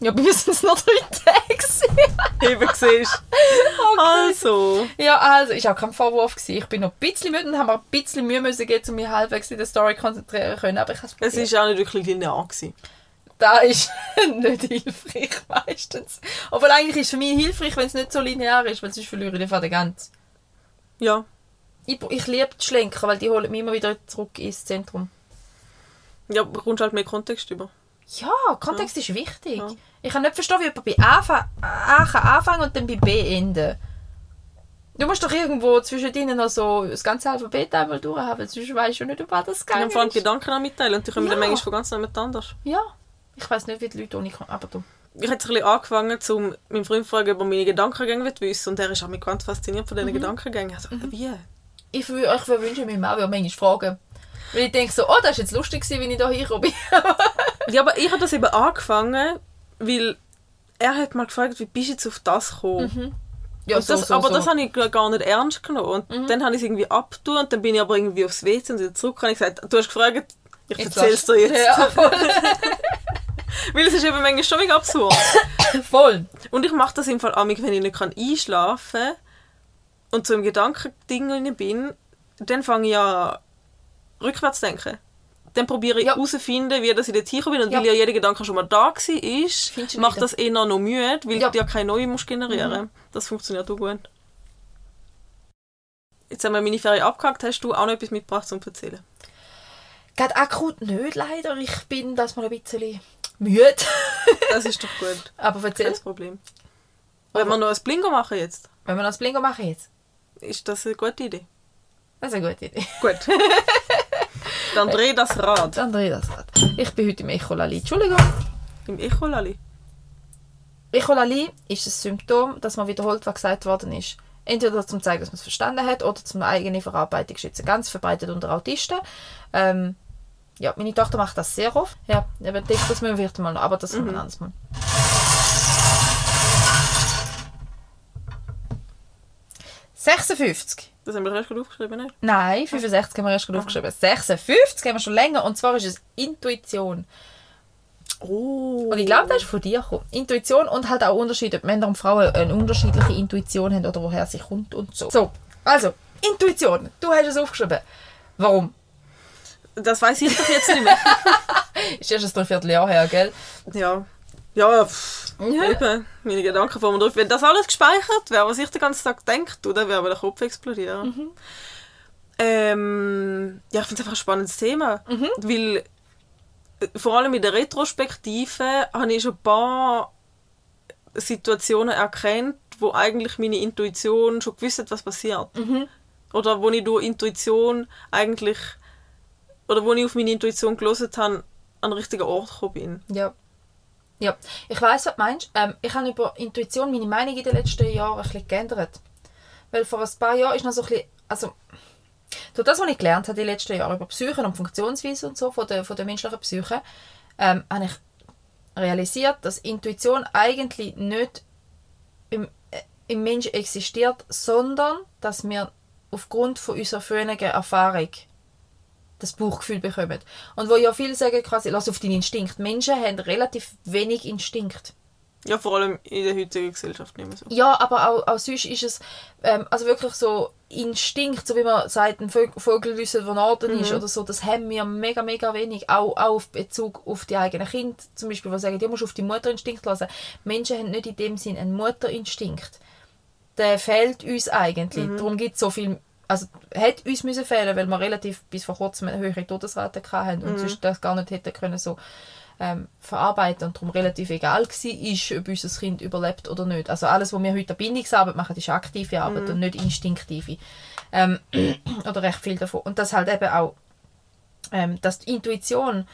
Ja, bei mir sind es noch drei Tage. gewesen. Eben siehst Also. ja, also, ist auch kein Vorwurf. Gewesen. Ich bin noch ein bisschen müde und habe mir ein bisschen Mühe müssen geben, um mich halbwegs in der Story konzentrieren zu können. Aber ich habe Es war auch nicht wirklich linear. Gewesen. Das ist nicht hilfreich meistens. Obwohl eigentlich ist es für mich hilfreich, wenn es nicht so linear ist, weil sonst verliere ich den Faden ganz. Ja. Ich, ich liebe die Schlenker, weil die holen mich immer wieder zurück ins Zentrum. Ja, du kommst halt mehr Kontext über. Ja, Kontext ist wichtig. Ja. Ich kann nicht verstehen, wie jemand bei A, A kann anfangen und dann bei B enden. Du musst doch irgendwo zwischen denen noch so das ganze Alphabet einmal durchhaben, sonst weißt du nicht, über was das Ich geht. habe vor allem Gedanken an mitteilen und die kommen Ja. dann manchmal von ganz anders. Ja, ich weiß nicht, wie die Leute ohne kommen, aber du. Ich habe ein angefangen, um meinen Freund zu fragen, ob er meine Gedankengänge wissen und er ist auch mit ganz fasziniert von diesen Gedankengängen. Also, wie? Ich, wü- ich wünsche mir auch manchmal fragen. Weil ich denke so, oh, das war jetzt lustig, wie ich da bin. Ja, aber ich habe das eben angefangen, weil er hat mal gefragt, wie bist du jetzt auf das gekommen? ja, Und das, aber das habe ich gar nicht ernst genommen. Und dann habe ich es irgendwie abgetan und dann bin ich aber irgendwie aufs WC und wieder zurück und ich gesagt, du hast gefragt, ich erzähle es dir jetzt. Ja. Weil es ist eben manchmal schon mega absurd. voll. Und ich mache das im Fall amig, wenn ich nicht kann einschlafen kann und so im Gedankending drin bin, dann fange ich an rückwärts zu denken. Dann probiere ich Ja. herauszufinden, wie dass ich dort hingekommen bin. Und Ja. weil ja jeder Gedanke schon mal da war, du macht das eher noch müde, weil Ja. du ja keine neue musst generieren Das funktioniert auch gut. Jetzt haben wir meine Ferien abgehakt. Hast du auch noch etwas mitgebracht zum Erzählen? Gerade akut nicht, leider. Ich bin das mal ein bisschen müde. Das ist doch gut. aber erzähl. Kein Problem. Wenn wir noch ein Blingo machen jetzt, Wenn wir das Blingo machen jetzt. ist das eine gute Idee. Das ist eine gute Idee. Gut. Dann dreh das Rad. Dann drehe ich das Rad. Ich bin heute im Echolali. Entschuldigung. Im Echolali. Echolali ist ein Symptom, dass man wiederholt, was gesagt worden ist. Entweder zum zeigen, dass man es verstanden hat, oder zum eigene Verarbeitung schützen. Ganz verbreitet unter Autisten. Ähm, ja, meine Tochter macht das sehr oft. Ja, aber ich denke, das müssen wir vielleicht mal noch, aber das mhm. ein anderes Mal. «56». Das haben wir erst gerade aufgeschrieben, nicht? Nein, 65 haben wir erst gerade aufgeschrieben. 56 haben wir schon länger. Und zwar ist es Intuition. Oh. Und ich glaube, das ist von dir gekommen. Intuition und halt auch Unterschied, ob Männer und Frauen eine unterschiedliche Intuition haben oder woher sie kommt und so. So, also, Intuition. Du hast es aufgeschrieben. Warum? Das weiß ich doch jetzt nicht mehr. Ist erst ein Dreivierteljahr her, gell? ja. Ja, pff, eben. Meine Gedanken mir drauf. Wenn das alles gespeichert wäre, was ich den ganzen Tag denke, du, dann wäre mir der Kopf explodieren. Ähm, ja, ich finde es einfach ein spannendes Thema. Weil äh, vor allem in der Retrospektive habe ich schon ein paar Situationen erkannt, wo eigentlich meine Intuition schon gewusst hat, was passiert. Oder wo ich durch Intuition eigentlich, oder wo ich auf meine Intuition gelesen habe, an den richtigen Ort gekommen bin. Ja. Ja, ich weiß, was du meinst. Ähm, ich habe über Intuition meine Meinung in den letzten Jahren ein bisschen geändert. Weil vor ein paar Jahren ist noch so ein bisschen, also durch das, was ich gelernt habe die letzten Jahre über Psyche und Funktionsweise und so von der, von der menschlichen Psyche, ähm, habe ich realisiert, dass Intuition eigentlich nicht im, äh, im Menschen existiert, sondern dass wir aufgrund von unserer früheren Erfahrung das Bauchgefühl bekommen. Und wo ja viele sagen, quasi, lass auf deinen Instinkt. Menschen haben relativ wenig Instinkt. Ja, vor allem in der heutigen Gesellschaft nicht mehr so. Ja, aber auch, auch sonst ist es ähm, also wirklich so Instinkt, so wie man sagt, ein Vogel wissen, wo Norden ist oder so, das haben wir mega, mega wenig. Auch, auch auf Bezug auf die eigenen Kinder, zum Beispiel, die sagen, du musst auf die Mutterinstinkt lassen. Menschen haben nicht in dem Sinn einen Mutterinstinkt. Der fehlt uns eigentlich. Darum gibt es so viel, also hat uns müssen fehlen, weil wir relativ bis vor kurzem eine höhere Todesrate hatten und sonst das gar nicht hätten können so ähm, verarbeiten und darum relativ egal war, ist, ob unser Kind überlebt oder nicht. Also alles, was wir heute an Bindungsarbeit machen, ist aktive Arbeit und nicht instinktive. Ähm, oder recht viel davon. Und das halt eben auch, ähm, dass die Intuition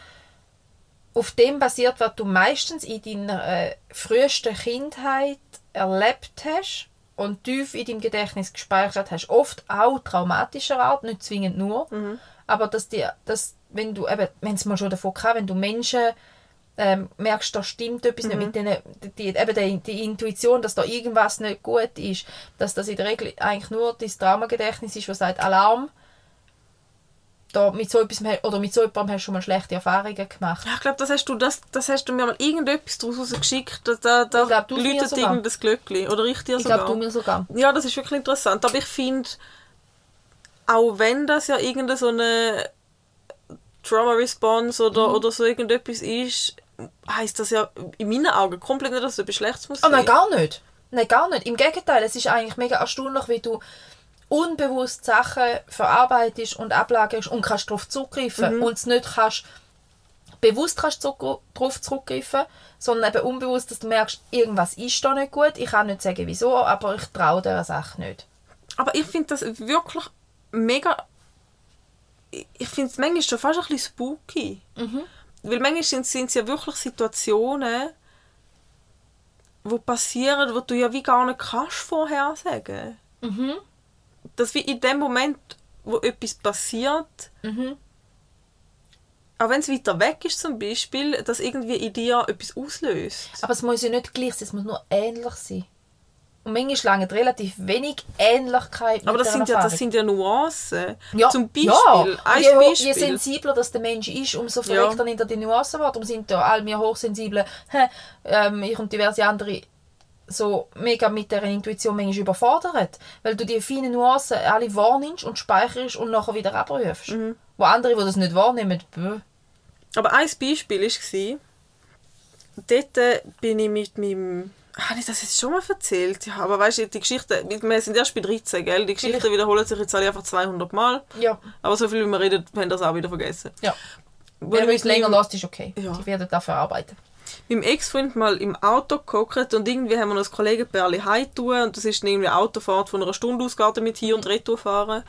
auf dem basiert, was du meistens in deiner äh, frühesten Kindheit erlebt hast und tief in deinem Gedächtnis gespeichert hast. Oft auch traumatischer Art, nicht zwingend nur. Aber dass die, dass, wenn du eben, wenn es mal schon davon kam, wenn du Menschen ähm, merkst, da stimmt etwas nicht mit denen, die, eben die, die Intuition, dass da irgendwas nicht gut ist, dass das in der Regel eigentlich nur dein Traumagedächtnis ist, was sagt Alarm. Da mit so etwas, oder mit so jemandem hast du schon mal schlechte Erfahrungen gemacht. Ja, ich glaube, das hast du, das, das hast du mir mal irgendetwas daraus geschickt. Da, da, da Ich glaub, du läutet irgendein Glöckchen. Oder ich dir Ich sogar. glaube, du mir sogar. Ja, das ist wirklich interessant. Aber ich finde, auch wenn das ja irgendeine so eine Trauma-Response oder, Mhm. oder so irgendetwas ist, heisst das ja in meinen Augen komplett nicht, dass es etwas Schlechtes muss Oh nein, sein. gar nicht. Nein, gar nicht. Im Gegenteil, es ist eigentlich mega erstaunlich, wie du unbewusst Sachen verarbeitest und ablagest und kannst darauf zurückgreifen und es nicht kannst bewusst kannst zurück, darauf zurückgreifen, sondern eben unbewusst, dass du merkst, irgendwas ist da nicht gut. Ich kann nicht sagen, wieso, aber ich traue dieser Sache nicht. Aber ich finde das wirklich mega. Ich finde es manchmal schon fast ein bisschen spooky. Weil manchmal sind es ja wirklich Situationen, wo passieren, wo du ja wie gar nicht kannst vorhersagen. Dass wie in dem Moment, wo etwas passiert, auch wenn es weiter weg ist zum Beispiel, dass irgendwie in dir etwas auslöst. Aber es muss ja nicht gleich sein, es muss nur ähnlich sein. Und manchmal lange relativ wenig Ähnlichkeit Aber das sind, ja, das sind ja Nuancen. Ja, Zum Beispiel, ja. je, Beispiel. je sensibler das der Mensch ist, umso Ja. verrückter hinter die Nuancen wird. Darum sind da all wir Hochsensiblen, ähm, ich und diverse andere, so mega mit der Intuition manchmal überfordert. Weil du die feinen Nuancen alle wahrnimmst und speicherst und nachher wieder abrufst. Mhm. Wo andere, die das nicht wahrnehmen, bäh. Aber ein Beispiel war, dort äh, bin ich mit meinem... Habe ich das jetzt schon mal erzählt? Ja, aber weißt du, die Geschichte... Wir sind erst bei 13, gell? Die Geschichten Vielleicht. wiederholen sich jetzt alle einfach 200 Mal. Ja, Aber so viel wie wir reden, haben das auch wieder vergessen. ja. Ich uns mit länger lässt, ist okay. Ja. Die werden dafür arbeiten. Meinem Ex-Freund mal im Auto geguckt und irgendwie haben wir noch ein Kollegenpärchen heimtun und das ist dann irgendwie eine Autofahrt von einer Stunde ausgegangen mit hier und retour fahren.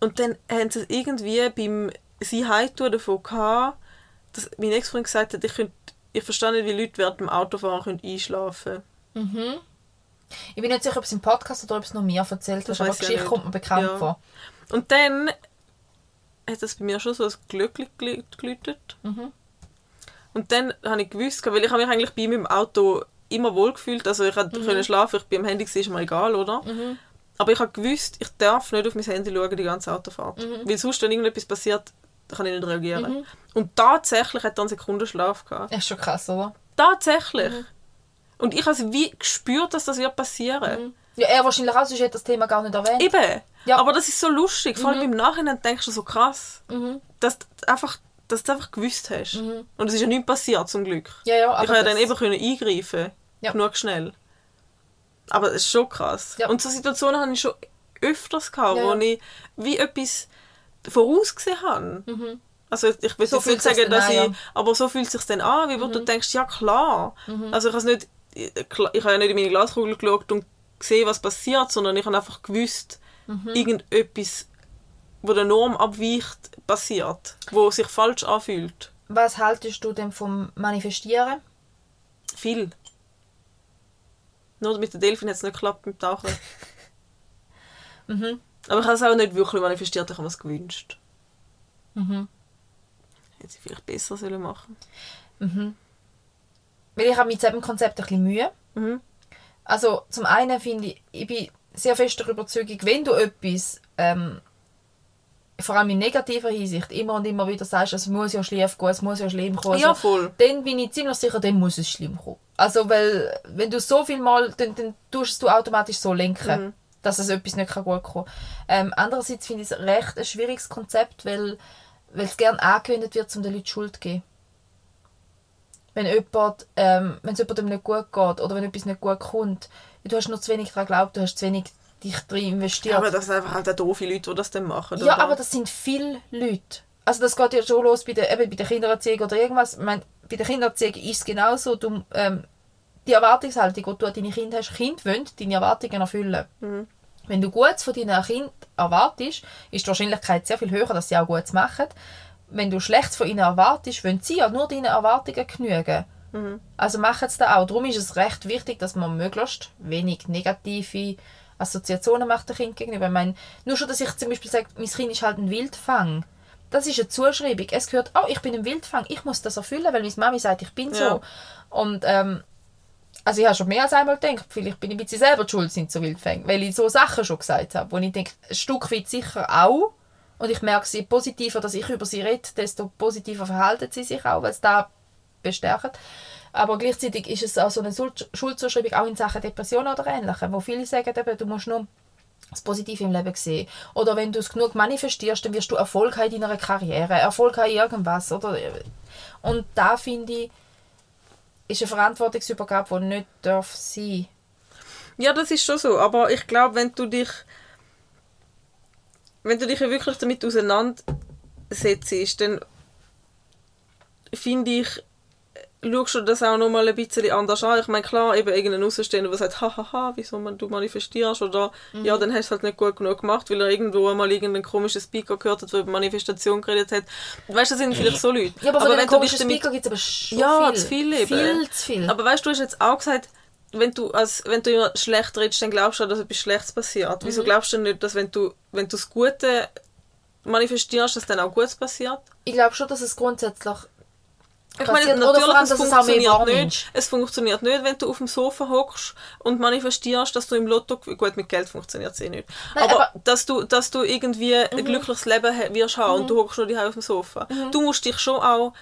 Und dann haben sie irgendwie beim sie heimtun davon gehabt, dass mein Ex-Freund gesagt hat, ich, ich verstehe nicht, wie Leute während dem Autofahren können einschlafen Ich bin nicht sicher, ob es im Podcast oder ob es nur mir erzählt hast, aber die ich Geschichte kommt mir bekannt Ja. vor. Und dann hat das bei mir schon so ein gelä- geläutet. Mhm. Und dann habe ich gewusst, weil ich habe mich eigentlich bei im Auto immer wohl gefühlt. Also ich Mhm. konnte schlafen, ich bin am Handy, ist mir egal, oder? Aber ich habe gewusst, ich darf nicht auf mein Handy schauen die ganze Autofahrt. Mhm. Weil sonst, wenn irgendetwas passiert, kann ich nicht reagieren. Und tatsächlich hat er einen Sekundenschlaf gehabt. Das ist schon krass, oder? Tatsächlich. Mhm. Und ich habe wie gespürt, dass das wird passieren. Ja, er wahrscheinlich auch, sonst hätte das Thema gar nicht erwähnt. Eben. Ja. Aber das ist so lustig. Vor allem im Nachhinein denkst du so krass, Mhm. dass einfach, dass du einfach gewusst hast. Und es ist ja nichts passiert, zum Glück. Ja, ja, ich aber habe ja dann eben können eingreifen Ja. Genug schnell. Aber es ist schon krass. Ja. Und so Situationen habe ich schon öfters gehabt, Ja, wo ich wie etwas vorausgesehen habe. Also ich will So jetzt nicht sagen, dass an, ich... Mhm. Aber so fühlt es sich dann an, wie wo du denkst, ja klar. Also ich habe nicht... Ich ich habe ja nicht in meine Glaskugel geschaut und gesehen, was passiert, sondern ich habe einfach gewusst, Mhm. irgendetwas, wo der Norm abweicht, passiert. Wo sich falsch anfühlt. Was haltest du denn vom Manifestieren? Viel. Nur mit der Delfin hat es nicht geklappt mit dem Tauchen. Mhm. Aber ich habe es auch nicht wirklich manifestiert, ich habe es gewünscht. Mhm. Hätte sie vielleicht besser sollen machen Weil ich habe mit diesem Konzept ein bisschen Mühe. Mhm. Also zum einen finde ich, ich bin sehr fest der Überzeugung, wenn du etwas, ähm, vor allem in negativer Hinsicht, immer und immer wieder sagst, es muss ja schlimm gehen, es muss ja schlimm kommen, Ja, also, voll. dann bin ich ziemlich sicher, dann muss es schlimm kommen. Also weil, wenn du so viel mal, dann, dann tust du es automatisch so lenken, Mhm. dass es etwas nicht kann gut kommen ähm, Andererseits finde ich es recht ein schwieriges Konzept, weil, weil es gerne angewendet wird, um den Leuten Schuld zu geben. Wenn jemand, ähm, wenn es jemandem nicht gut geht oder wenn etwas nicht gut kommt, du hast nur zu wenig daran geglaubt, du hast zu wenig dich drin investiert. Ja, aber das sind einfach halt auch doofe Leute, die das dann machen. Ja, oder? aber das sind viele Leute. Also das geht ja schon los bei der, eben bei der Kindererziehung oder irgendwas. Ich meine, bei der Kindererziehung ist es genauso. Du, ähm, die Erwartungshaltung, die du an deine Kinder hast, Kind wollen deine Erwartungen erfüllen. Wenn du Gutes von deinen Kindern erwartest, ist die Wahrscheinlichkeit sehr viel höher, dass sie auch Gutes machen. Wenn du Schlechtes von ihnen erwartest, wollen sie ja nur deinen Erwartungen genügen. Also machen sie das auch. Darum ist es recht wichtig, dass man möglichst wenig negative Assoziationen macht dem Kind gegenüber. Ich meine, nur schon, dass ich zum Beispiel sage, mein Kind ist halt ein Wildfang. Das ist eine Zuschreibung. Es gehört, oh, ich bin ein Wildfang, ich muss das erfüllen, weil meine Mami sagt, ich bin so. Ja. Und ähm, also ich habe schon mehr als einmal gedacht, vielleicht bin ich ein bisschen selber schuld sind so Wildfänge, weil ich so Sachen schon gesagt habe, wo ich denke, ein Stück weit sicher auch. Und ich merke, je positiver, dass ich über sie rede, desto positiver verhalten sie sich auch, weil es da bestärkt. Aber gleichzeitig ist es auch so eine Schuld- Schuldzuschreibung auch in Sachen Depression oder Ähnlichem, wo viele sagen, eben, du musst nur das Positive im Leben sehen. Oder wenn du es genug manifestierst, dann wirst du Erfolg haben in deiner Karriere, Erfolg haben in irgendwas. Oder? Und da finde ich, ist eine Verantwortungsübergabe, die nicht darf sein Ja, das ist schon so. Aber ich glaube, wenn du dich. Wenn du dich wirklich damit auseinandersetzt, dann finde ich, schaust du das auch noch mal ein bisschen anders an. Ich meine, klar, eben irgendein Außenstehender, der sagt, hahaha, wieso man du manifestierst, oder ja, dann hast du es halt nicht gut genug gemacht, weil er irgendwo einmal irgendeinen komischen Speaker gehört hat, der über Manifestation geredet hat. Weißt du, das sind vielleicht so Leute. Ja, aber, den wenn du komischen damit- Speaker gibt es aber schon ja, viel. zu viel eben. Viel zu viel. Aber weißt du, du hast jetzt auch gesagt, wenn du, als, wenn du immer schlecht redest, dann glaubst du, dass etwas Schlechtes passiert. Mhm. Wieso glaubst du denn nicht, dass wenn du, wenn du das Gute manifestierst, dass dann auch Gutes passiert? ich glaube schon, dass es grundsätzlich Ich meine, natürlich, allem, es funktioniert nicht. Es funktioniert nicht, wenn du auf dem Sofa hockst und manifestierst, dass du im Lotto, gut, mit Geld funktioniert es eh nicht. Nein, aber, aber- Mhm. dass du, dass du irgendwie ein glückliches Leben wirst haben und du hockst nur die auf dem Sofa. Du musst dich schon auch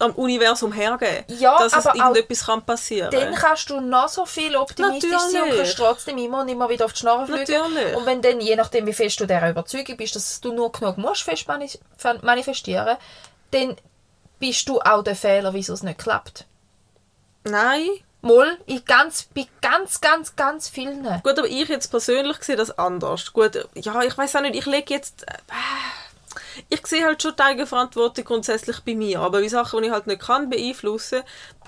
am Universum hergeben, Ja, dass es irgendetwas kann passieren Dann kannst du noch so viel optimistisch sein und kannst trotzdem immer und immer wieder auf die Schnarre fliegen. Natürlich. Und wenn dann, je nachdem wie fest du dieser Überzeugung bist, dass du nur genug musst fest manifestieren, dann bist du auch der Fehler, wieso es nicht klappt. Nein, Mal, ich ganz, bei ganz, ganz, ganz vielen. Gut, aber ich jetzt persönlich sehe das anders. Gut, ja, ich weiß auch nicht, ich lege jetzt... Äh, ich sehe halt schon die Eigenverantwortung grundsätzlich bei mir, aber die Sachen, die ich halt nicht kann beeinflussen,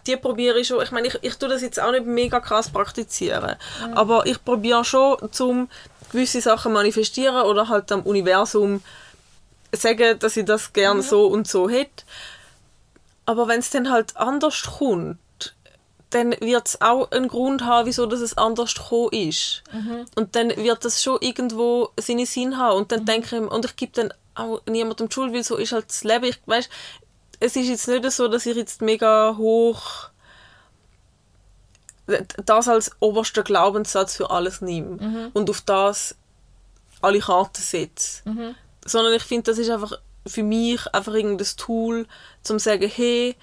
die probiere ich schon... Ich meine, ich, ich tue das jetzt auch nicht mega krass praktizieren, aber ich probiere schon, zum gewisse Sachen manifestieren oder halt am Universum sagen, dass ich das gerne so und so hätte. Aber wenn es dann halt anders kommt, dann wird es auch einen Grund haben, wieso dass es anders gekommen ist. Und dann wird das schon irgendwo seinen Sinn haben. Und dann denke ich, und ich gebe dann auch niemandem die Schuld, weil so ist halt das Leben. Ich weiss, es ist jetzt nicht so, dass ich jetzt mega hoch das als obersten Glaubenssatz für alles nehme und auf das alle Karten setze. Sondern ich finde, das ist einfach für mich einfach irgendein Tool, zum zu sagen, hey,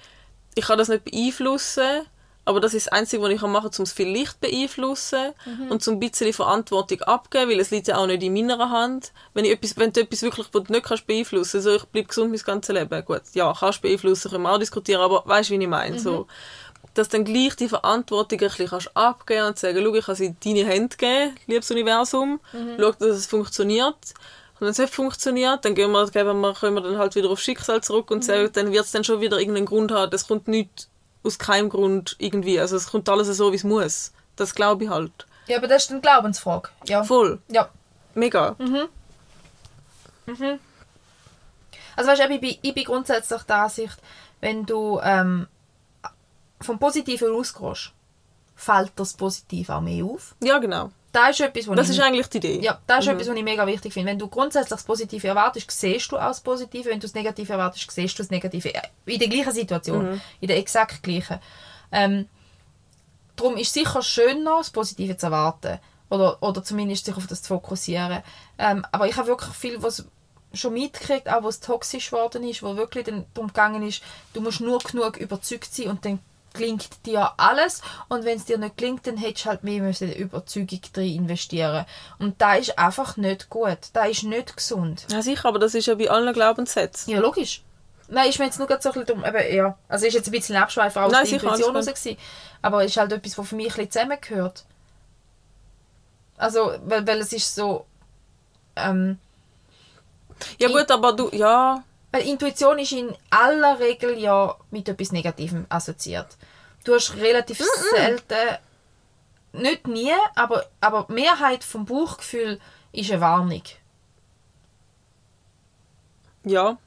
ich kann das nicht beeinflussen, aber das ist das Einzige, was ich machen kann, um es vielleicht beeinflussen und zum ein bisschen Verantwortung abgeben, weil es liegt ja auch nicht in meiner Hand. Wenn, ich etwas, wenn du etwas wirklich nicht kannst beeinflussen so ich bleibe gesund mein ganzes Leben, gut, ja, kannst du beeinflussen, können wir auch diskutieren, aber weißt du, wie ich meine? So, dass dann gleich die Verantwortung ein bisschen kannst abgeben und sagen, schau, ich kann sie in deine Hände geben, liebes Universum, schau, dass es funktioniert. Und wenn es nicht funktioniert, dann gehen wir, geben wir, können wir dann halt wieder auf Schicksal zurück und sagen, dann wird es dann schon wieder irgendeinen Grund haben. Das kommt nicht aus keinem Grund irgendwie. Also es kommt alles so, wie es muss. Das glaube ich halt. Ja, aber das ist eine Glaubensfrage. Ja. Voll. ja. Mega. Also weißt du, ich bin, ich bin grundsätzlich der Ansicht, wenn du ähm, vom Positiven ausgehst, fällt das Positive auch mehr auf. Ja, genau. Das ist etwas, was Das ist eigentlich die Idee. ja, das ist etwas, was ich mega wichtig finde. Wenn du grundsätzlich das Positive erwartest, siehst du auch das Positive. Wenn du das Negative erwartest, siehst du das Negative. Äh, In der gleichen Situation. In der exakt gleichen. Ähm, darum ist es sicher schöner, das Positive zu erwarten. Oder, oder zumindest sich auf das zu fokussieren. Ähm, aber ich habe wirklich viel, was schon mitgekriegt, auch was toxisch geworden ist, wo wirklich dann darum gegangen ist, du musst nur genug überzeugt sein und dann gelingt dir alles und wenn es dir nicht gelingt, dann hättest du halt mehr müssen Überzeugung drin investieren und da ist einfach nicht gut, da ist nicht gesund. Ja, sicher, aber das ist ja bei allen Glaubenssätzen. Ja, logisch. Nein, ist mir jetzt nur gerade so ein bisschen dumm. Eben, ja. Also ist jetzt ein bisschen Abschweifer aus Nein, der Intuition raus. gewesen. Aber es ist halt etwas, was für mich ein bisschen zusammengehört. Also, weil, weil es ist so... Ähm, Ja gut, aber du, ja, Weil Intuition ist in aller Regel ja mit etwas Negativem assoziiert. Du hast relativ selten, nicht nie, aber, aber die Mehrheit vom Bauchgefühl ist eine Warnung. Ja.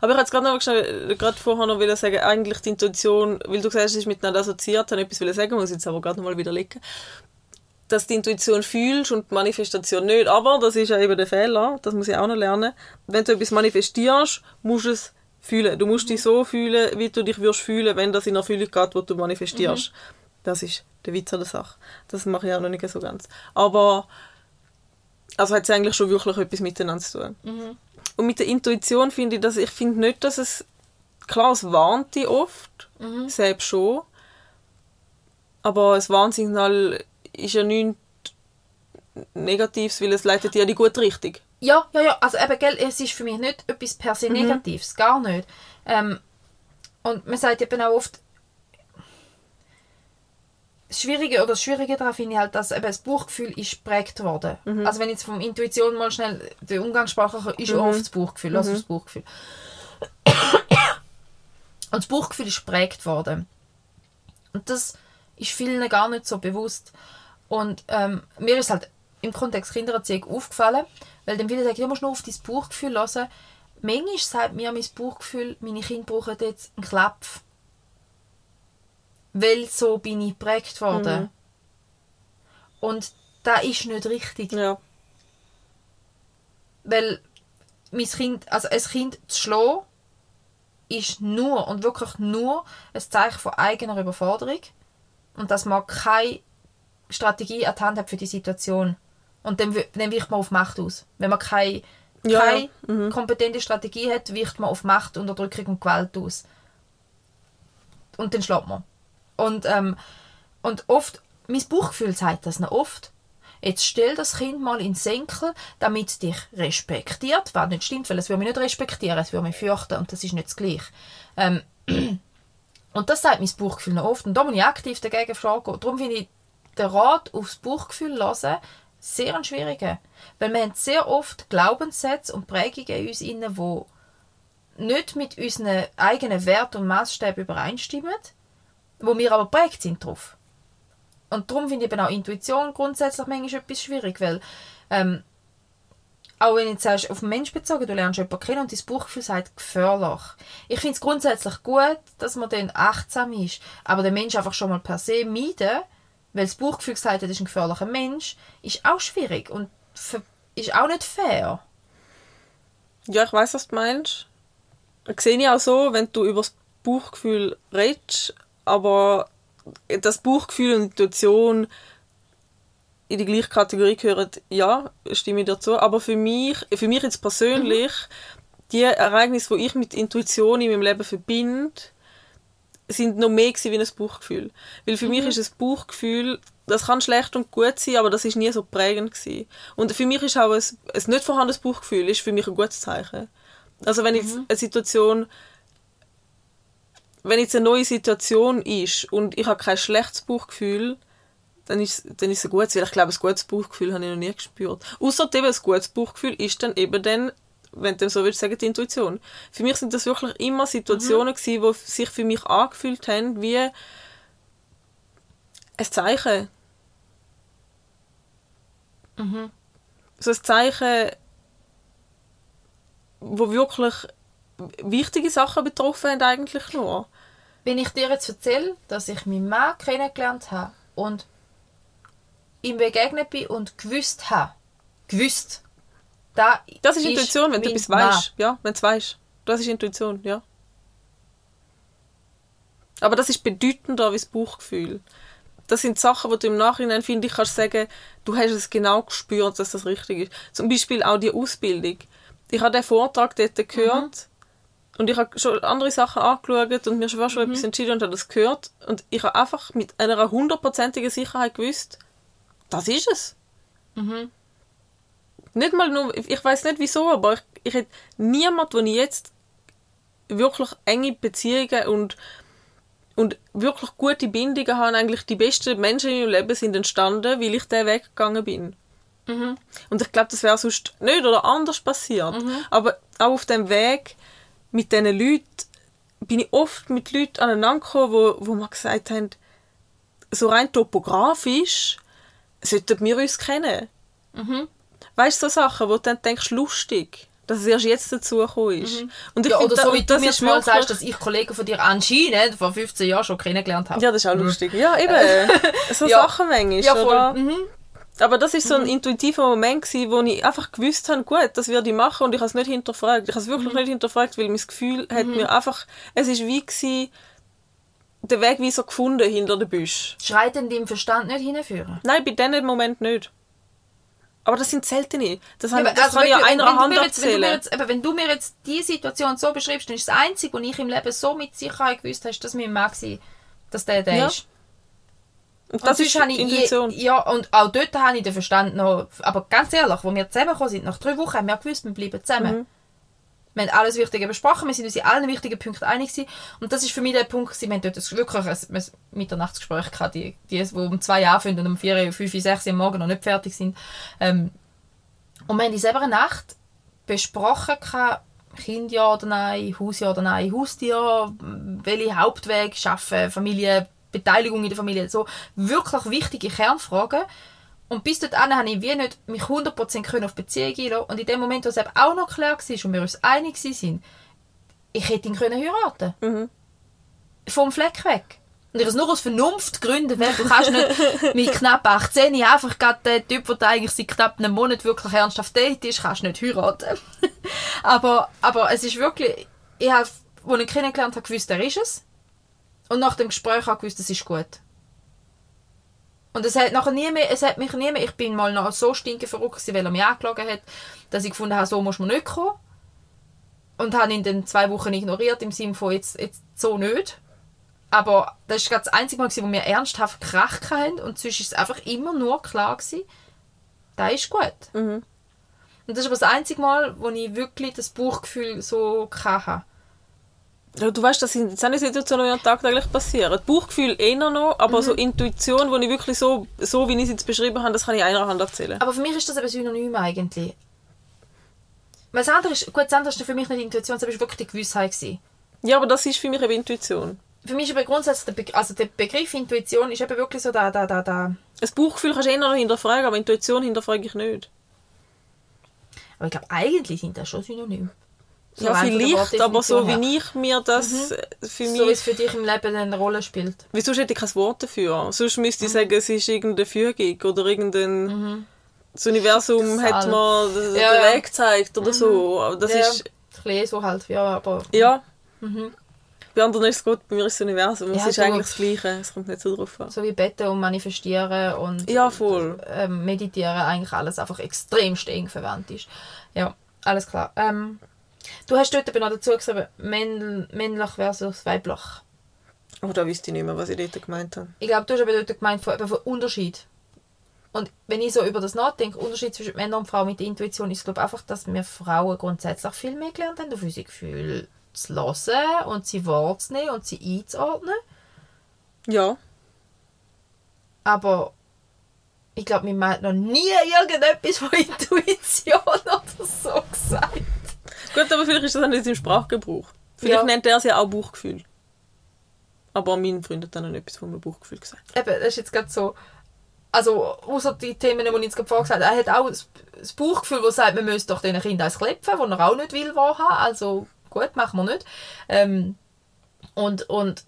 Aber ich wollte gerade noch schnell, gerade vorher noch wollen sagen, eigentlich die Intuition, weil du gesagt hast, es ist miteinander assoziiert, habe ich etwas sagen, muss ich jetzt aber gerade noch mal widerlegen. Dass die Intuition fühlst und die Manifestation nicht. Aber das ist ja eben der Fehler, das muss ich auch noch lernen. Wenn du etwas manifestierst, musst du es fühlen. Du musst dich so fühlen, wie du dich würdest fühlen, wenn das in Erfüllung geht, was du manifestierst. Das ist der Witz an der Sache. Das mache ich auch noch nicht so ganz. Aber also hat es eigentlich schon wirklich etwas miteinander zu tun. Und mit der Intuition finde ich, dass ich finde nicht, dass es klar, es warnt dich oft, selbst schon, aber das Warnsignal ist ja nichts Negatives, weil es leitet dich in die gute Richtung. Ja, ja, ja. Also eben, gell, es ist für mich nicht etwas per se Negatives, gar nicht. Ähm, und man sagt eben auch oft, das Schwierige oder das Schwierige daran finde ich halt, dass eben das Bauchgefühl ist geprägt worden. Also wenn jetzt vom Intuition mal schnell die Umgangssprache ist ja oft das Bauchgefühl, also das Bauchgefühl. Und das Bauchgefühl ist geprägt worden. Und das ist vielen gar nicht so bewusst. Und ähm, mir ist halt im Kontext Kindererziehung aufgefallen, weil dann viele sagen, ja, musst nur auf dein Bauchgefühl hören. Manchmal sagt mir mein Bauchgefühl, meine Kinder brauchen jetzt einen Klapf. Weil so bin ich geprägt worden. Und das ist nicht richtig. Ja. Weil mein Kind, also ein Kind zu schlagen, ist nur und wirklich nur ein Zeichen von eigener Überforderung. Und dass man keine Strategie an die Hand hat für die Situation. Und dann, dann weicht man auf Macht aus. Wenn man keine, Ja, keine ja. kompetente Strategie hat, weicht man auf Macht, Unterdrückung und Gewalt aus. Und dann schlägt man. Und, ähm, und oft, mein Bauchgefühl sagt das noch oft. Jetzt stell das Kind mal in den Senkel, damit es dich respektiert, was nicht stimmt, weil es würde mich nicht respektieren, es würde mich fürchten und das ist nicht das Gleiche. Ähm, und das sagt mein Bauchgefühl noch oft und da muss ich aktiv dagegen vorgehen. Darum finde ich den Rat aufs Bauchgefühl hören sehr ein schwieriger. Weil wir haben sehr oft Glaubenssätze und Prägungen in uns inne, die nicht mit unseren eigenen Werten und Maßstäben übereinstimmen, wo wir aber prägt sind drauf. Und darum finde ich eben auch Intuition grundsätzlich manchmal etwas schwierig, weil ähm, auch wenn du jetzt sagst, auf den Mensch bezogen, du lernst jemanden kennen und dein Bauchgefühl sagt gefährlich. Ich finde es grundsätzlich gut, dass man dann achtsam ist, aber den Mensch einfach schon mal per se meiden, weil das Bauchgefühl sagt, hat, das ist ein gefährlicher Mensch, ist auch schwierig und ist auch nicht fair. Ja, ich weiß, was du meinst. Das sehe ich auch so, wenn du über das Bauchgefühl redest, aber das Bauchgefühl und Intuition in die gleiche Kategorie gehören, ja, stimme ich dazu. Aber für mich, für mich jetzt persönlich, die Ereignisse, die ich mit Intuition in meinem Leben verbinde, sind noch mehr gewesen wie ein Bauchgefühl. Weil für mich ist ein Bauchgefühl, das kann schlecht und gut sein, aber das ist nie so prägend gewesen. Und für mich ist auch ein, ein nicht vorhandenes Bauchgefühl ist für mich ein gutes Zeichen. Also wenn jetzt eine Situation, wenn jetzt eine neue Situation ist und ich habe kein schlechtes Bauchgefühl, dann ist, dann ist es ein gutes, weil ich glaube, ein gutes Bauchgefühl habe ich noch nie gespürt. Außer eben ein gutes Bauchgefühl ist dann eben dann, wenn du so willst sagen, die Intuition. Für mich sind das wirklich immer Situationen gewesen, die sich für mich angefühlt haben wie ein Zeichen. So ein Zeichen, wo wirklich wichtige Sachen betroffen haben eigentlich nur. Wenn ich dir jetzt erzähle, dass ich meinen Mann kennengelernt habe und ihm begegnet bin und gewusst habe, gewusst, da Das ist Intuition, wenn du etwas weißt. Ja, wenn du weißt. Das ist Intuition, ja. Aber das ist bedeutender wie das Bauchgefühl. Das sind Sachen, wo du im Nachhinein, finde ich, kannst sagen, du hast es genau gespürt, dass das richtig ist. Zum Beispiel auch die Ausbildung. Ich habe den Vortrag dort gehört und ich habe schon andere Sachen angeschaut und mir schon fast schon etwas entschieden und habe das gehört. Und ich habe einfach mit einer hundertprozentigen Sicherheit gewusst, das ist es. Nicht mal nur, ich weiß nicht wieso, aber ich, ich hätte niemand, den ich jetzt wirklich enge Beziehungen und, und wirklich gute Bindungen habe, eigentlich die besten Menschen in meinem Leben sind entstanden, weil ich den Weg gegangen bin. Und ich glaube, das wäre sonst nicht oder anders passiert. Aber auch auf dem Weg mit diesen Leuten bin ich oft mit Leuten aneinander gekommen, wo, wo mir gesagt haben, so rein topografisch sollten wir uns kennen. Weißt du, so Sachen, wo du dann denkst, lustig, dass es erst jetzt dazu gekommen ist. Und ich Ja, finde, oder so wie du das mir mal sagst, dass ich Kollegen von dir anscheinend vor 15 Jahren schon kennengelernt habe. Ja, das ist auch lustig. Ja, eben. So Ja. Sachen manchmal, Ja, oder? Mhm. Aber das ist so ein intuitiver Moment, gewesen, wo ich einfach gewusst habe, gut, das werde ich machen und ich habe es nicht hinterfragt. Ich habe es wirklich nicht hinterfragt, weil mein Gefühl hat mir einfach, es ist wie gewesen, den Wegweiser gefunden hinter den Büsch. Schreit denn deinem Verstand nicht hinführen? Nein, bei diesem Moment nicht. Aber das sind seltene. Das, haben, aber das kann ich an wenn- einer wenn du Hand mir jetzt, wenn, erzählen. jetzt, eben, wenn du mir jetzt die Situation so beschreibst, dann ist das Einzige, was ich im Leben so mit Sicherheit gewusst habe, dass mein Mann war, dass der der Ja. ist. Und Und das sonst ist habe ich Intuition. Je, ja, und auch dort habe ich den Verstand noch... Aber ganz ehrlich, als wir zusammengekommen sind, nach drei Wochen haben wir gewusst, wir bleiben zusammen. Mhm. Wir haben alles Wichtige besprochen, wir sind uns in allen wichtigen Punkten einig gewesen. Und das ist für mich der Punkt gewesen, wir haben dort wirklich ein, Mitternachtsgespräch gehabt, die, die, die um zwei Jahre anfangen und um vier, fünf, sechs Uhr am Morgen noch nicht fertig sind. Ähm, und wir haben in selber Nacht besprochen, Kind ja oder nein, Haus ja oder nein, Haustier, welche Hauptweg schaffen, Familie, Beteiligung in der Familie, so wirklich wichtige Kernfragen. Und bis dahin habe ich wie nicht mich 100% können auf Beziehung einlassen Und in dem Moment, wo es eben auch noch klar war und wir uns einig waren, ich hätte ihn können heiraten Mhm. Vom Fleck weg. Und ich es nur aus Vernunftgründen, weil du kannst nicht mit knapp 18 einfach gerade den Typ, der eigentlich seit knapp einem Monat wirklich ernsthaft date ist, kannst du nicht heiraten. aber, aber es ist wirklich, ich habe, als ich ihn kennengelernt habe, gewusst, er ist es. Und nach dem Gespräch habe ich gewusst, es ist gut. Und es hat nachher nie mehr, es hat mich nie mehr, ich bin mal noch so stinke verrückt gewesen, weil er mich angelogen hat, dass ich gefunden habe, so muss man nicht kommen. Und habe ihn dann zwei Wochen ignoriert, im Sinne von, jetzt, jetzt so nicht. Aber das war das einzige Mal, gewesen, wo wir ernsthaft Krach hatten. Und sonst war es einfach immer nur klar, gewesen, das ist gut. Mhm. Und das ist aber das einzige Mal, wo ich wirklich das Bauchgefühl so hatte. Ja, du weißt, das sind, das sind Situationen, die ja tagtäglich passieren. Bauchgefühl eher noch, aber Mhm. so Intuition, wo ich wirklich so, so wie ich es jetzt beschrieben habe, das kann ich einer Hand erzählen. Aber für mich ist das eben Synonym eigentlich. Weil das andere ist, gut, das andere ist für mich nicht Intuition, das war wirklich die Gewissheit. Gewesen. Ja, aber das ist für mich eine Intuition. Für mich ist aber grundsätzlich der, Be also der Begriff Intuition ist eben wirklich so da, da, da, da. Ein Bauchgefühl kannst du eher noch hinterfragen, aber Intuition hinterfrage ich nicht. Aber ich glaube, eigentlich sind das schon Synonym. So ja, der vielleicht, aber so wie ich mir das äh, für So wie mich... es für dich im Leben eine Rolle spielt. Wieso hätte ich kein Wort dafür? Sonst müsste Mhm. ich sagen, es ist irgendeine Fügung oder irgendein... Das Universum Das hat mir den, Ja. Weg gezeigt oder so. Aber das ist... ein so halt, ja, aber... Ja. Bei anderen ist es gut, bei mir ist das Universum. Es ist du- eigentlich das Gleiche. Es kommt nicht so drauf an. So wie Beten und Manifestieren und Ja, voll. ähm, Meditieren eigentlich alles einfach extrem eng verwandt ist. Ja, alles klar. Ähm, du hast dort aber noch dazu geschrieben, männl männlich versus weiblich. Oh, da wüsste ich nicht mehr, was ich dort gemeint habe. Ich glaube, du hast aber dort gemeint von, eben von Unterschied. Und wenn ich so über das nachdenke, Unterschied zwischen Männern und Frauen mit der Intuition ist, glaube ich, einfach, dass wir Frauen grundsätzlich viel mehr gelernt haben, auf unsere Gefühle zu hören und sie wahrzunehmen und sie einzuordnen. Ja. Aber ich glaube, mir hat noch nie irgendetwas von Intuition oder so gesagt. Gut, aber vielleicht ist das nicht im Sprachgebrauch. Vielleicht Ja. nennt er es ja auch Bauchgefühl. Aber mein Freund hat dann noch etwas von einem Bauchgefühl gesagt. Eben, das ist jetzt gerade so. Also, außer die Themen, die ich jetzt gerade vorgesagt habe, er hat auch das das Bauchgefühl, das sagt, man müsste doch diesen Kindern eins klepfen, wo er auch nicht will wahrhaben. Also, gut, machen wir nicht. Ähm, und, und,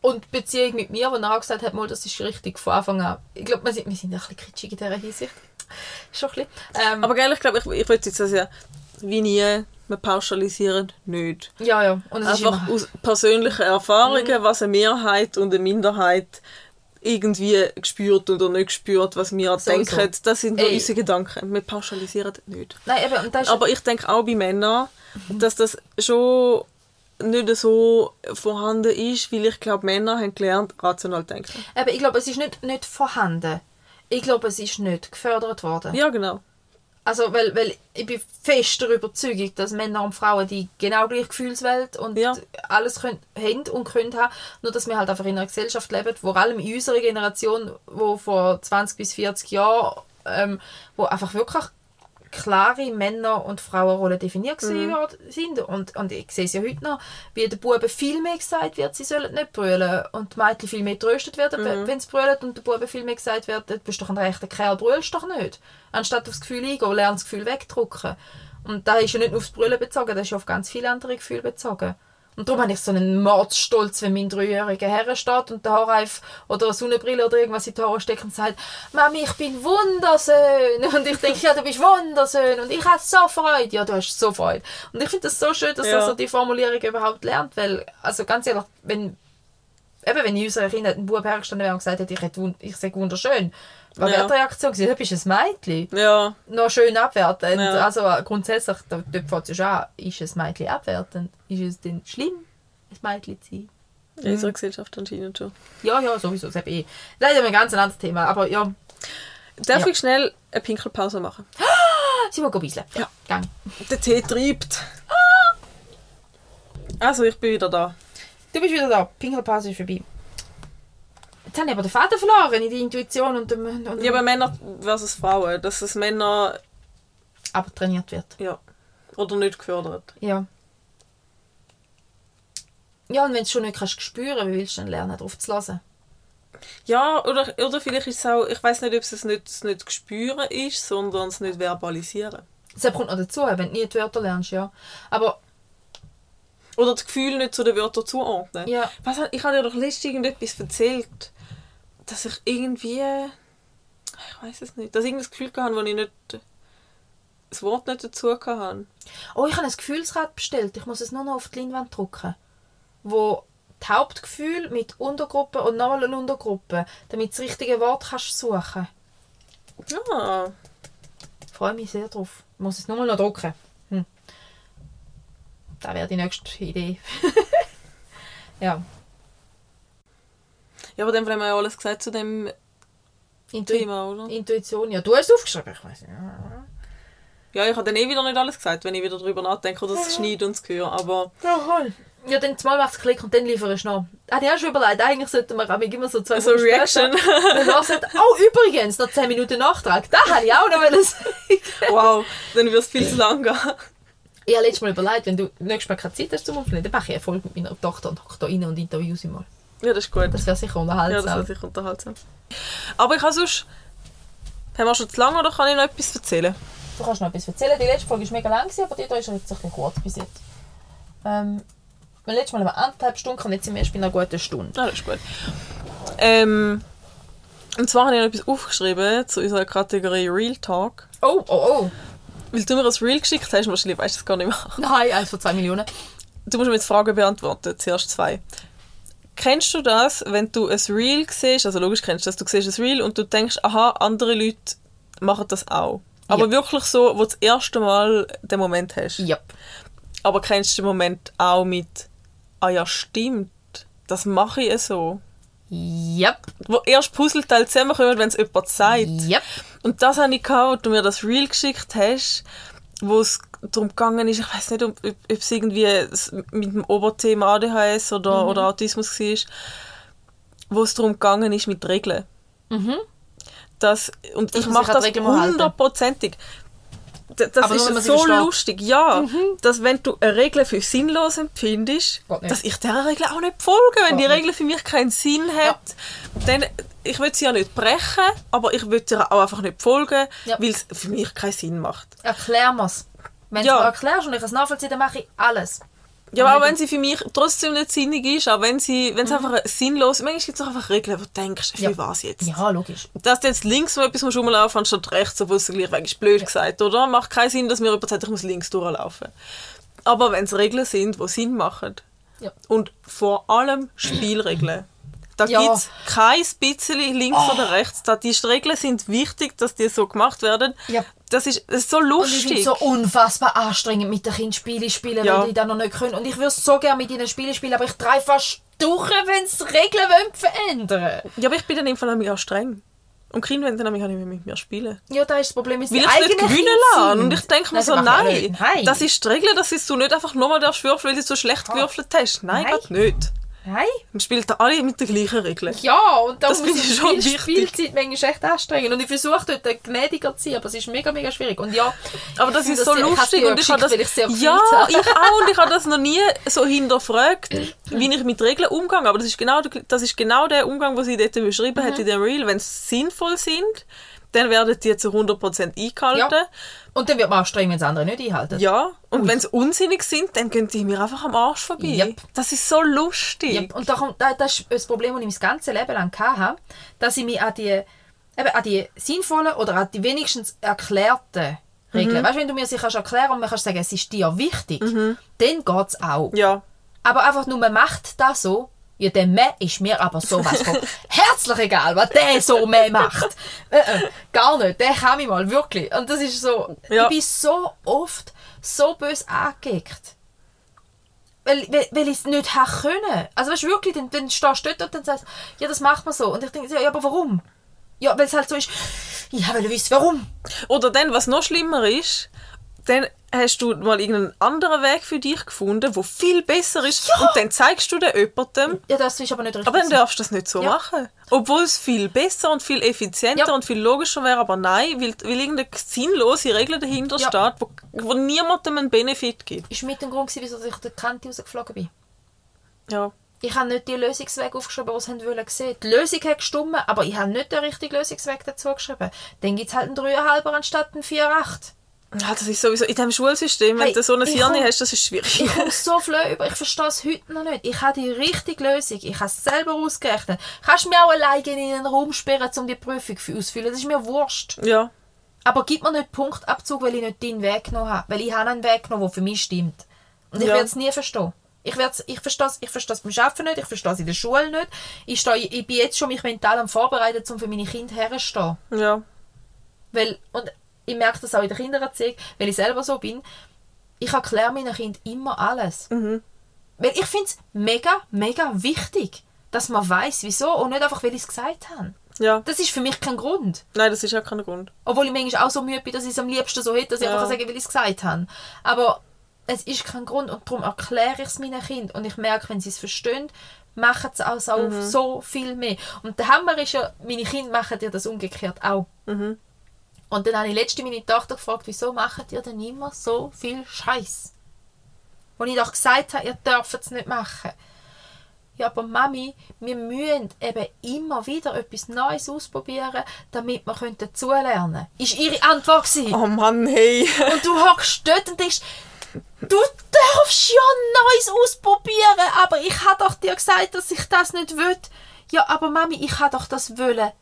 und die Beziehung mit mir, wo er auch gesagt hat, mal, das ist richtig von Anfang an. Ich glaube, wir sind, wir sind ein bisschen kitschig in dieser Hinsicht. Schon ein bisschen. Ähm, Aber geil, ich glaube, ich, ich würde jetzt sagen, wie nie, wir pauschalisieren nicht. ja, ja. Einfach Mhm. aus persönlichen Erfahrungen, was eine Mehrheit und eine Minderheit irgendwie gespürt oder nicht gespürt, was wir Sowieso. denken, das sind nur Ey. unsere Gedanken. Wir pauschalisieren nicht. Nein, eben, Aber ich denke auch bei Männern, Mhm. dass das schon nicht so vorhanden ist, weil ich glaube, Männer haben gelernt, rational zu denken. eben, ich glaube, es ist nicht, nicht vorhanden. Ich glaube, es ist nicht gefördert worden. Ja, genau. Also, weil, weil ich bin fest der Überzeugung, dass Männer und Frauen die genau gleiche Gefühlswelt und Ja. alles können, haben und können haben. Nur, dass wir halt einfach in einer Gesellschaft leben, vor allem in unserer Generation, wo vor 20 bis 40 Jahren ähm, wo einfach wirklich klare Männer- und Frauenrollen definiert mhm. sind. Und, und ich sehe es ja heute noch, wie den Buben viel mehr gesagt wird, sie sollen nicht brüllen. Und die Mädchen viel mehr tröstet werden, mhm. wenn sie brüllen. Und den Buben viel mehr gesagt wird, du bist doch ein rechter Kerl, brüllst doch nicht. Anstatt aufs Gefühl eingehen, lern das Gefühl wegdrücken. Und da ist ja nicht nur aufs Brüllen bezogen, das ist ja auf ganz viele andere Gefühle bezogen. Und darum habe ich so einen Mordsstolz, wenn mein dreijähriger Herr steht und der Haarreif oder eine Sonnenbrille oder irgendwas in die Haare steckt und sagt, Mami, ich bin wunderschön. Und ich denke, ja, du bist wunderschön und ich habe so Freude. Ja, du hast so Freude. Und ich finde das so schön, dass ja. er so die Formulierung überhaupt lernt, weil, also ganz ehrlich, wenn, eben, wenn in unserer Kindheit ein Bub hergestanden wäre und gesagt hätte, ich, hätte, ich sei wunderschön, was ja. wäre die Reaktion gewesen? Du bist ein Mädchen. Ja. Noch schön abwertend. Ja. Also grundsätzlich, dort fängt es an, ist ein Mädchen abwertend? Ist es denn schlimm, ein Mädchen zu sein? In unserer Gesellschaft anscheinend schon. Ja, ja, sowieso. Das ist eh. Leider ein ganz anderes Thema, aber ja. Darf ja. ich schnell eine Pinkelpause machen? Sie will ein bisschen. Ja, gang. Der Tee treibt. Also, ich bin wieder da. Du bist wieder da. Pinkelpause ist vorbei. Jetzt habe ich aber den Faden verloren in die Intuition und, und, und Ja, aber Männer versus Frauen. Dass es Männer... Aber trainiert wird. Ja. Oder nicht gefördert. Ja. Ja, und wenn du es schon nicht kannst spüren, wie willst du dann lernen, darauf zu hören? Ja, oder, oder vielleicht ist es auch, ich weiß nicht, ob es nicht, das nicht spüren ist, sondern es nicht verbalisieren. Das kommt noch dazu, wenn du nie die Wörter lernst, ja. Aber... Oder das Gefühl nicht zu den Wörtern zuordnen. Ja. Was, ich habe dir doch letztens irgendetwas erzählt dass ich irgendwie, ich weiß es nicht, dass ich das Gefühl hatte, wo ich nicht das Wort nicht dazu hatte. Oh, ich habe ein Gefühlsrad bestellt. Ich muss es nur noch auf die Leinwand drucken. Wo die Hauptgefühl mit Untergruppe und nochmal eine Untergruppe, damit du das richtige Wort kannst suchen Ja. Ich freue mich sehr drauf. Ich muss es nur noch drucken. Hm. Das wäre die nächste Idee. ja. Ja, aber dann haben wir ja alles gesagt zu dem Intu Thema, oder? Intuition, ja. Du hast es aufgeschrieben, ich weiß nicht. Ja, ich habe dann eh wieder nicht alles gesagt, wenn ich wieder darüber nachdenke oder das Schneid und das Gehör, aber... Ja, voll. Ja, dann zweimal macht es Klick und dann lieferst du noch. Ah, die hast schon überlegt, eigentlich sollten wir auch immer so zwei So also Reaction. Dann sagt, oh, übrigens, noch 10 Minuten Nachtrag. Da hätte ich auch noch sagen. wow, dann wird es viel zu lang gehen. Ich habe letztes Mal überlegt, wenn du nächstes Mal keine Zeit hast zum Aufnehmen, dann mache ich eine Folge mit meiner Tochter und hocke da rein und interview sie mal. Ja, das ist gut. Das wäre sicher unterhaltsam. Ja, das wäre sicher unterhaltsam. Aber ich habe sonst... Haben wir schon zu lange oder kann ich noch etwas erzählen? Du kannst noch etwas erzählen. Die letzte Folge war mega lang, aber die hier ist jetzt ein bisschen kurz bis jetzt. Ähm, letztes Mal haben wir anderthalb Stunden und jetzt sind wir erst bei einer guten Stunde. Ja, das ist gut. Ähm, und zwar habe ich noch etwas aufgeschrieben zu unserer Kategorie Real Talk. Oh, oh, oh. Weil du mir ein Reel geschickt hast, wahrscheinlich weißt du das gar nicht mehr. Nein, eins von zwei Millionen. Du musst mir jetzt Fragen beantworten, zuerst zwei. Kennst du das, wenn du ein Reel siehst, also logisch kennst du das, du siehst ein Reel und du denkst, aha, andere Leute machen das auch. Aber yep. wirklich so, wo du das erste Mal den Moment hast. Yep. Aber kennst du den Moment auch mit, ah ja, stimmt, das mache ich so. Yep. Wo erst Puzzleteile zusammenkommen, wenn es jemand sagt. Yep. Und das habe ich gehabt, als du mir das Reel geschickt hast, wo es darum gegangen ist, ich weiß nicht, ob, ob, es irgendwie mit dem Oberthema ADHS oder, mhm. oder Autismus war, wo es darum gegangen ist mit Regeln. Mhm. Das, und ich, ich mache das hundertprozentig. Das, das ist so lustig, ja, mhm. dass wenn du eine Regel für sinnlos empfindest, dass ich dieser Regel auch nicht folge. Wenn Gott die Regel für mich keinen Sinn hat, ja. dann ich will sie ja nicht brechen, aber ich will ihr auch einfach nicht folgen, ja. weil es für mich keinen Sinn macht. Erklär mir's. Wenn ja. du erklärst und ich es nachvollziehe, dann mache ich alles. Ja, aber auch wenn sie für mich trotzdem nicht sinnig ist, auch wenn sie, wenn es mhm. einfach sinnlos ist, manchmal gibt es auch einfach Regeln, wo du denkst, für ja. was jetzt? Ja, logisch. Dass du jetzt links wo etwas rumlaufen anstatt rechts, obwohl es gleich ist blöd ja. gesagt, oder? Macht keinen Sinn, dass mir jemand sagt, ich muss links durchlaufen. Aber wenn es Regeln sind, die Sinn machen, ja. und vor allem Spielregeln, da ja. gibt es kein bisschen links oh. oder rechts. Da die Regeln sind wichtig, dass die so gemacht werden. Ja. Das, ist, das ist so lustig. Und ich so unfassbar anstrengend mit den Kindern Spiele spielen, ja. weil die dann noch nicht können. Und ich würde so gerne mit ihnen Spiele spielen, aber ich drehe fast durch, wenn sie Regeln verändern Ja, aber ich bin dann im Fall auch streng. Und Kinder wollen dann nicht mehr mit mir spielen. Ja, da ist das Problem, dass sie nicht gewinnen lassen. Und ich denke mir so, nein, nein, das ist die Regel, dass du nicht einfach nochmal würfeln weil du so schlecht gewürfelt hast. Nein, nein. geht nicht. Nein. Man spielt da alle mit den gleichen Regeln. Ja, und da Das muss ich schon viel wichtig. Spielzeit manchmal echt anstrengend. Und ich versuche dort gnädiger zu sein, aber es ist mega, mega schwierig. Und ja, Aber das ist finde so lustig und ich habe das, ich sehr ja, ich auch und ich habe das noch nie so hinterfragt, wie ich mit Regeln umgehe. Aber das ist genau, der- das ist genau der Umgang, den sie dort beschrieben Mhm. hat in dem Reel. Wenn sie sinnvoll sind, dann werden die zu 100% eingehalten. Ja. Und dann wird man auch streng, wenn es andere nicht einhalten. Ja, und wenn sie unsinnig sind, dann gehen die mir einfach am Arsch vorbei. Yep. Das ist so lustig. Ja, und da kommt, da, das ist das Problem, das ich mein ganzes Leben lang hatte, dass ich mich an die, eben an die sinnvollen oder an die wenigstens erklärten Mhm. Regeln, weißt du, wenn du mir sie kannst erklären und man kannst sagen, es ist dir wichtig, dann geht es auch. Mhm. Ja, Aber einfach nur, man macht das so, ja, der Mann ist mir aber sowas von herzlich egal, was der so mehr macht. Äh, äh, gar nicht, der kann mich mal, wirklich. Und das ist so, Ja. ich bin so oft so böse angeeckt. Weil, weil, weil ich es nicht habe können. Also weißt du, wirklich, dann, dann stehst du dort und dann sagst du, ja, das macht man so. Und ich denke, ja, aber warum? Ja, weil es halt so ist, ich will wissen, warum. Oder dann, was noch schlimmer ist, dann hast du mal irgendeinen anderen Weg für dich gefunden, der viel besser ist und dann zeigst du den jemandem, Ja, das ist aber nicht richtig. aber dann darfst du das nicht so Ja. machen. Obwohl es viel besser und viel effizienter Ja. und viel logischer wäre, aber nein, weil, weil irgendeine sinnlose Regel dahinter Ja. steht, wo, wo niemandem einen Benefit gibt. ist mit dem Grund, gewesen, wieso ich der Kante rausgeflogen bin. Ja. Ich habe nicht die Lösungsweg aufgeschrieben, die sie wollen sehen. Die Lösung hat gestimmt, aber ich habe nicht den richtigen Lösungsweg dazu geschrieben. Dann gibt es halt einen 3,5er anstatt einen 4,8. Ja, das ist sowieso in diesem Schulsystem, wenn Hey, du so eine komm- hast, das ist schwierig. Ich komme so flöh über, ich verstehe es heute noch nicht. Ich habe die richtige Lösung, ich habe es selber ausgerechnet. Kannst du mir auch alleine in einen Raum sperren, um die Prüfung auszufüllen? Das ist mir wurscht. ja. Aber gib mir nicht Punktabzug, weil ich nicht deinen Weg genommen habe. Weil ich habe einen Weg genommen, der für mich stimmt. Und ich Ja. werde es nie verstehen. Ich, werd's- ich verstehe es ich verstehe es beim Arbeiten nicht, ich verstehe es in der Schule nicht. Ich, stehe, ich bin jetzt schon mich mental am Vorbereiten, um für meine Kinder herzustehen. Ja. Weil, und ich merke das auch in der Kindererziehung, weil ich selber so bin. Ich erkläre meinen Kindern immer alles. Mhm. Weil ich finde es mega, mega wichtig, dass man weiß, wieso und nicht einfach, weil ich es gesagt habe. Ja. Das ist für mich kein Grund. Nein, das ist ja kein Grund. Obwohl ich manchmal auch so müde bin, dass ich es am liebsten so hätte, dass ich Ja. einfach sagen kann, weil ich es gesagt habe. Aber es ist kein Grund und darum erkläre ich es meinen Kindern. Und ich merke, wenn sie es verstehen, machen sie es auch Mhm. so viel mehr. Und der Hammer ist ja, meine Kinder machen ja das umgekehrt auch. Mhm. Und dann habe ich letzte meine Tochter gefragt, wieso macht ihr denn immer so viel Scheiß? Wo ich doch gesagt habe, ihr dürft es nicht machen. Ja, aber Mami, wir müssen eben immer wieder etwas Neues ausprobieren, damit wir dazulernen können. Ist ihre Antwort gewesen. Oh Mann, hey. Und du hockst dort und denkst, du darfst ja Neues ausprobieren, aber ich habe doch dir gesagt, dass ich das nicht will. Ja, aber Mami, ich habe doch das wollen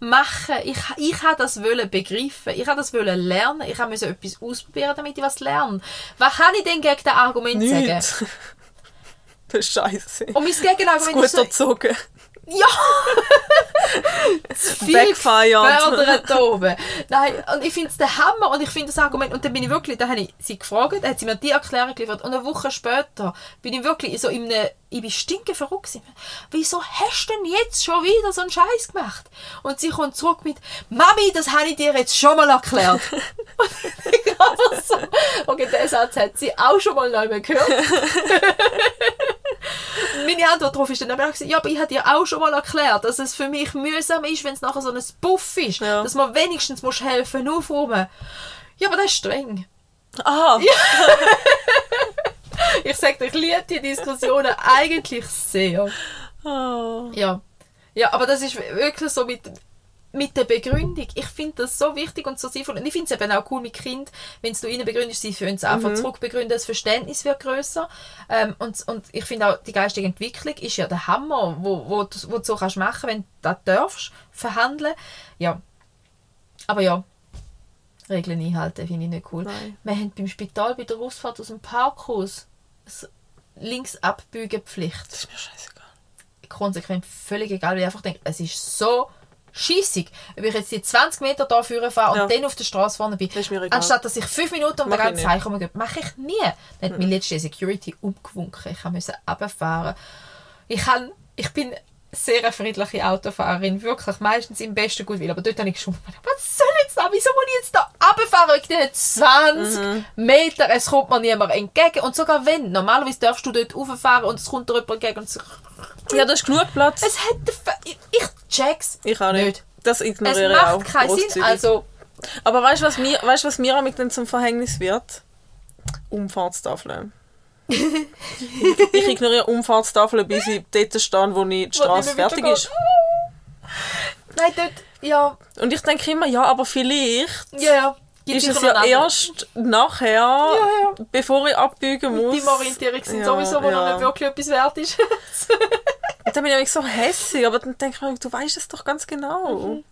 machen. Ich, ich habe das wollen begreifen. Ich habe das wollen lernen. Ich musste etwas ausprobieren, damit ich was lerne. Was kann ich denn gegen das Argument sagen? Nichts. Das ist scheiße. Und mein Gegenargument Gut ist so, erzogen. ja! Backfired. gefördert da oben. Nein, und ich finde es der Hammer und ich finde das Argument, und dann bin ich wirklich, da habe ich sie gefragt, dann hat sie mir die Erklärung geliefert und eine Woche später bin ich wirklich so in einem, ich bin stinke verrückt gewesen. Wieso hast du denn jetzt schon wieder so einen Scheiß gemacht? Und sie kommt zurück mit, Mami, das habe ich dir jetzt schon mal erklärt. und ich einfach so, okay, den Satz hat sie auch schon mal neu gehört. Meine Antwort darauf ist dann aber auch, ja, aber ich habe dir auch schon mal erklärt, dass es für mich mühsam ist, wenn es nachher so ein Buff ist, Ja. dass man wenigstens muss helfen aufräumen. Ja, aber das ist streng. Ah, Ich sage dir, ich liebe die Diskussionen eigentlich sehr. Ah. Ja. Ja, aber das ist wirklich so mit, mit der Begründung. Ich finde das so wichtig und so sinnvoll. Und ich finde es eben auch cool mit Kind, wenn du ihnen begründest, sie können es einfach zurückbegründen, das Verständnis wird grösser. Ähm, und, und ich finde auch, die geistige Entwicklung ist ja der Hammer, wo, wo, du- wo du so kannst machen, wenn du das darfst, verhandeln. Ja. Aber ja, Regeln einhalten finde ich nicht cool. Nein. Wir haben beim Spital bei der Ausfahrt aus dem Parkhaus links Pflicht Das ist mir scheißegal. konsequent völlig egal, weil ich einfach denke, es ist so schissig, ob ich jetzt die 20 Meter da vorne fahre und Ja. dann auf der Straße vorne bin, Das ist mir egal. anstatt dass ich fünf Minuten um den ganzen. Zeichen rumgehe. Mache ich nie. Dann hat mir letzte Security umgewunken. Ich musste runterfahren. Ich, kann, ich bin sehr eine friedliche Autofahrerin, wirklich meistens im besten Gutwill. Aber dort habe ich schon was soll jetzt da? Wieso muss ich jetzt da runterfahren? Ich bin 20 Meter, es kommt mir niemand entgegen. Und sogar wenn, normalerweise darfst du dort rauffahren und es kommt dir jemand entgegen und so, Ja, da ist genug Platz. es hätte... Ich, ich check's. Ich auch nicht. Nicht. Das Es ignoriere ich auch. macht keinen Sinn. Also, Aber weißt du, was mir, weißt, was mir damit dann zum Verhängnis wird? Umfahrtstafeln. Ich ignoriere Umfahrtstafeln, bis ich dort stehe, wo ich die Straße fertig ist. nein, dort... Ja, Und ich denke immer, ja, aber vielleicht ja, ja. Ist es ja erst nachher, ja. bevor ich abbiegen muss. Die Orientierung sind Ja, sowieso, wo ja. noch nicht wirklich etwas wert ist. Und dann bin ich so hässlich, aber dann denke ich mir, du weißt es doch ganz genau. Mhm.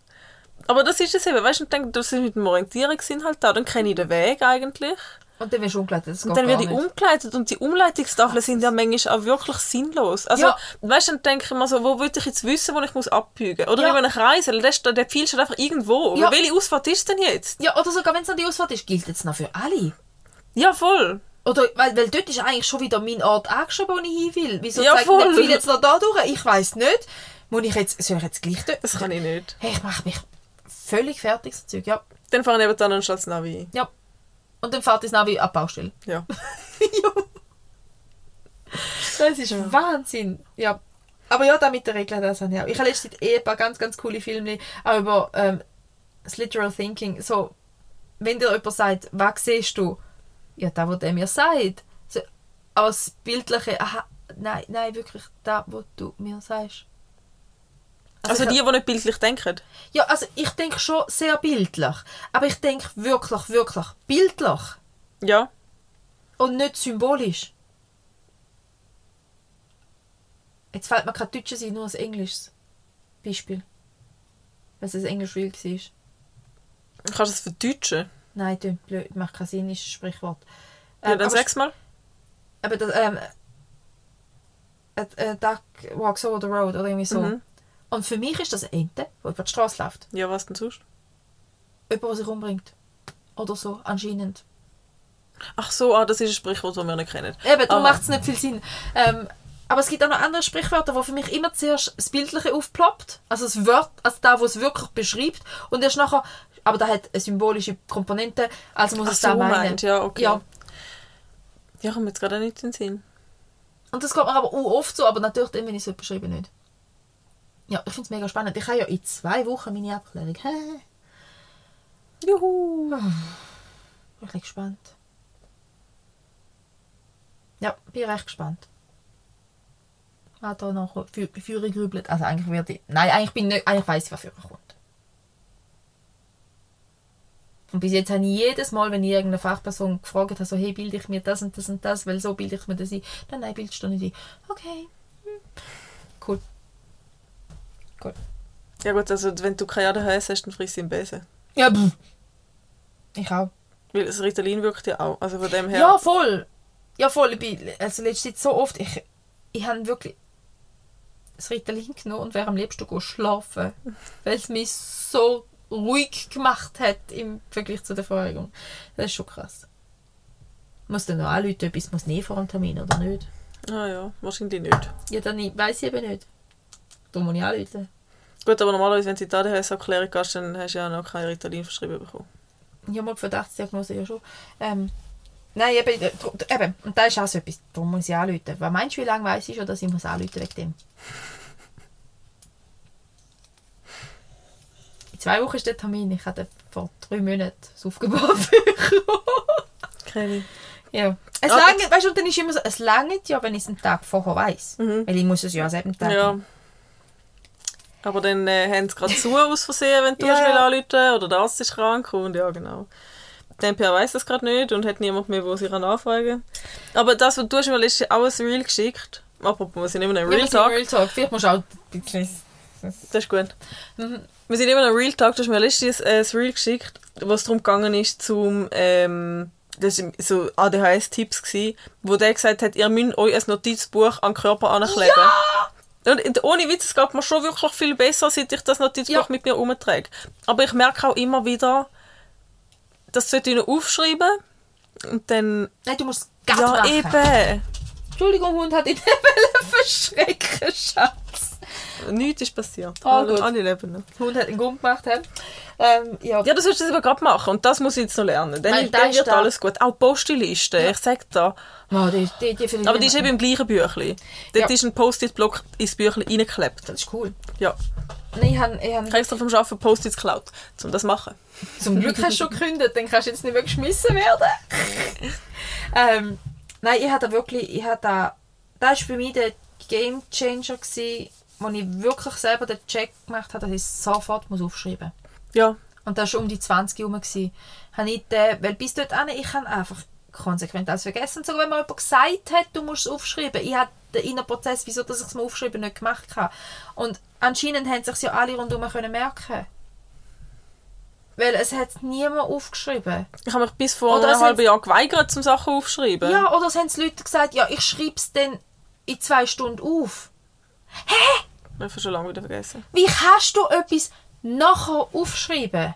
Aber das ist es eben, weißt du, und denke, das ist mit dem Orientierungssinn halt da, dann kenne ich den Weg eigentlich. Und dann wirst du umgeleitet. Das Und dann werde ich umgeleitet und die Umleitungstafeln sind ja manchmal auch wirklich sinnlos. Also, Ja. weißt du, dann denke ich mir so, wo will ich jetzt wissen, wo ich muss abbiegen Oder Ja. über einen Kreisel, der, steht- der Pfeil steht einfach irgendwo. Ja. Welche Ausfahrt ist denn jetzt? Ja, oder sogar wenn es noch die Ausfahrt ist, gilt es noch für alle. Ja, voll. Oder, weil, weil dort ist eigentlich schon wieder mein Ort angeschrieben, wo ich hin will. Wieso Ja, zeigt voll. der Pfeil jetzt noch da durch? Ich weiß nicht. Muss ich jetzt, soll ich jetzt gleich dort? Das kann ich nicht. Hey, ich mache mich völlig fertig, so Zeug. Ja, Dann fahre ich eben dann anstatt Navi ja. Und dann fährt das Navi ab Baustelle. Ja. ja. Das ist Wahnsinn. Ja. Aber ja, da mit der Regel, das habe ich auch. Ich habe letztens eh ein paar ganz, ganz coole Filme auch über ähm, das Literal Thinking. So, wenn dir jemand sagt, was siehst du? Ja, da, was der mir sagt. So, aus bildliche, aha, nein, nein, wirklich, da, was du mir sagst. Also ich- die, die nicht bildlich denken. ja, also ich denke schon sehr bildlich. Aber ich denke wirklich, wirklich bildlich. Ja. Und nicht symbolisch. Jetzt fällt mir kein Deutsches ein, nur ein englisches Beispiel. Weil es ein Englisch real war. Kannst du das verdeutschen? Nein, das blöd, macht keinen Sinn, ist ein Sprichwort. Ja, Ähm, dann aber, sag's mal. aber das, ähm, a, a duck walks over the road oder irgendwie so. Mhm. Und für mich ist das eine Ente, die über die Straße läuft. Ja, was denn sonst? Jemand, der sich umbringt. Oder so, anscheinend. Ach so, ah, das ist ein Sprichwort, das wir nicht kennen. Eben, darum Aber- macht es nicht viel Sinn. Ähm, aber es gibt auch noch andere Sprichwörter, wo für mich immer zuerst das Bildliche aufploppt. Also das Wort, also da, wo es wirklich beschreibt. Und erst nachher, aber da hat eine symbolische Komponente, also muss Ach es so, da meinen. meint, ja, okay. Ja. Ja, kommt mir jetzt gerade nicht in den Sinn. Und das kommt mir aber auch oft so, aber natürlich dann, wenn ich es beschreibe, nicht. Ja, ich finde es mega spannend. Ich habe ja in zwei Wochen meine Abklärung. Hä? Juhu. Bin ich bisschen gespannt. Ja, bin recht gespannt. Hat da noch für, für gegrübelt. Also eigentlich werde ich. Nein, eigentlich bin ich nicht, eigentlich weiss ich, was für kommt. Und bis jetzt habe ich jedes Mal, wenn ich irgendeine Fachperson gefragt habe, so, hey, bilde ich mir das und das und das, weil so bilde ich mir das ein. Dann nein, bildest du nicht ein. Okay. Hm. Cool. Ja gut, also wenn du keine ADHS hast, dann frisst du im Besen. Ja, pff. Ich auch. Weil das Ritalin wirkt ja auch. Also von dem her... Ja, voll. Ja, voll. Ich bin, also letzte Zeit so oft, ich, ich habe wirklich das Ritalin genommen und wäre am liebsten schlafen, weil es mich so ruhig gemacht hat im Vergleich zu der Vorherigen. Das ist schon krass. Muss dann noch anrufen, ob ich es nehmen vor dem Termin oder nicht? Ah ja, wahrscheinlich nicht. Ja, dann weiß ich eben nicht. Darum muss ich anrufen. Gut, aber normalerweise, wenn du die ADHS-Erklärung gehst, dann hast du ja noch kein Ritalin verschrieben bekommen. Ja, mal die Verdachtsdiagnose ja schon. Ähm, nein, eben, äh, eben, und da ist auch so etwas, darum muss ich anrufen. Was meinst du, wie lange weiss ich schon, dass ich muss anrufen wegen dem? In zwei Wochen ist der Termin. Ich hatte vor drei Monaten das Aufgebot bekommen. Keine. ja. Es Ah, langt, weißt du, dann ist immer so, es langt ja, wenn ich es einen Tag vorher weiss. Mhm. Weil ich muss es ja am selben Tag Ja. Aber dann äh, haben sie gerade zu aus Versehen, wenn du Ja, ja. will anrufen oder der Arzt ist krank und ja, genau. Die NPA weiss das gerade nicht und hat niemand mehr, wo sie kann anfragen Aber das, was du hast letztens auch ein Reel geschickt. Apropos, wir sind immer ein Ja, Real Talk. Real Talk. Vielleicht musst du auch ein bisschen... Das ist gut. Mhm. Wir sind immer ein Real Talk. Du hast mir letztens ein Reel geschickt, wo es darum gegangen ist, zum... Ähm, das waren so ADHS-Tipps, wo der gesagt hat, ihr müsst euch ein Notizbuch an den Körper ankleben. Und und ohne Witz, es geht mir schon wirklich viel besser, seit ich das Notizbuch Ja. mit mir umtrage. Aber ich merke auch immer wieder, das sollte ich noch aufschreiben. Und dann... Nein, du musst es Ja, machen. eben. Entschuldigung, Hund hat ihn verschrecken, Schatz. Nichts ist passiert. Ah, alle, gut. alle leben noch. Der Hund hat einen Gump gemacht. Ähm, ja, Ja, das willst du jetzt aber gerade machen und das muss ich jetzt noch lernen. Dann, Weil da dann wird da- alles gut. Auch die Postliste, ich sag da. Oh, die, die, die Aber die ist eben im gleichen Büchlein. Dort Ja. ist ein Post-it-Block ins Büchlein reingeklebt. Das ist cool. Ja. Nein, Ich habe, ich habe, habe extra vom Arbeiten Post-its geklaut, um das zu machen. zum Glück hast du schon gekündigt, dann kannst du jetzt nicht mehr geschmissen werden. ähm, nein, ich hatte wirklich, ich hatte, das war für mich der Game Changer, gewesen, wo ich wirklich selber den Check gemacht habe, dass ich es sofort muss aufschreiben muss. Ja. Und das war um die 20 herum. Habe ich den, weil bis dort hin, ich habe einfach konsequent alles vergessen. Sogar wenn mir jemand gesagt hat, du musst es aufschreiben. Ich habe den inneren Prozess, wieso dass ich es mir aufschreiben nicht gemacht habe. Und anscheinend haben sich ja alle rundherum können merken Weil es hat niemand aufgeschrieben. Ich habe mich bis vor Oder einem halben Jahr geweigert, zum Sachen aufzuschreiben. Ja, oder es haben die Leute gesagt, ja, ich schreibe es dann in zwei Stunden auf. Ich habe schon lange wieder vergessen. Wie kannst du etwas nachher aufschreiben?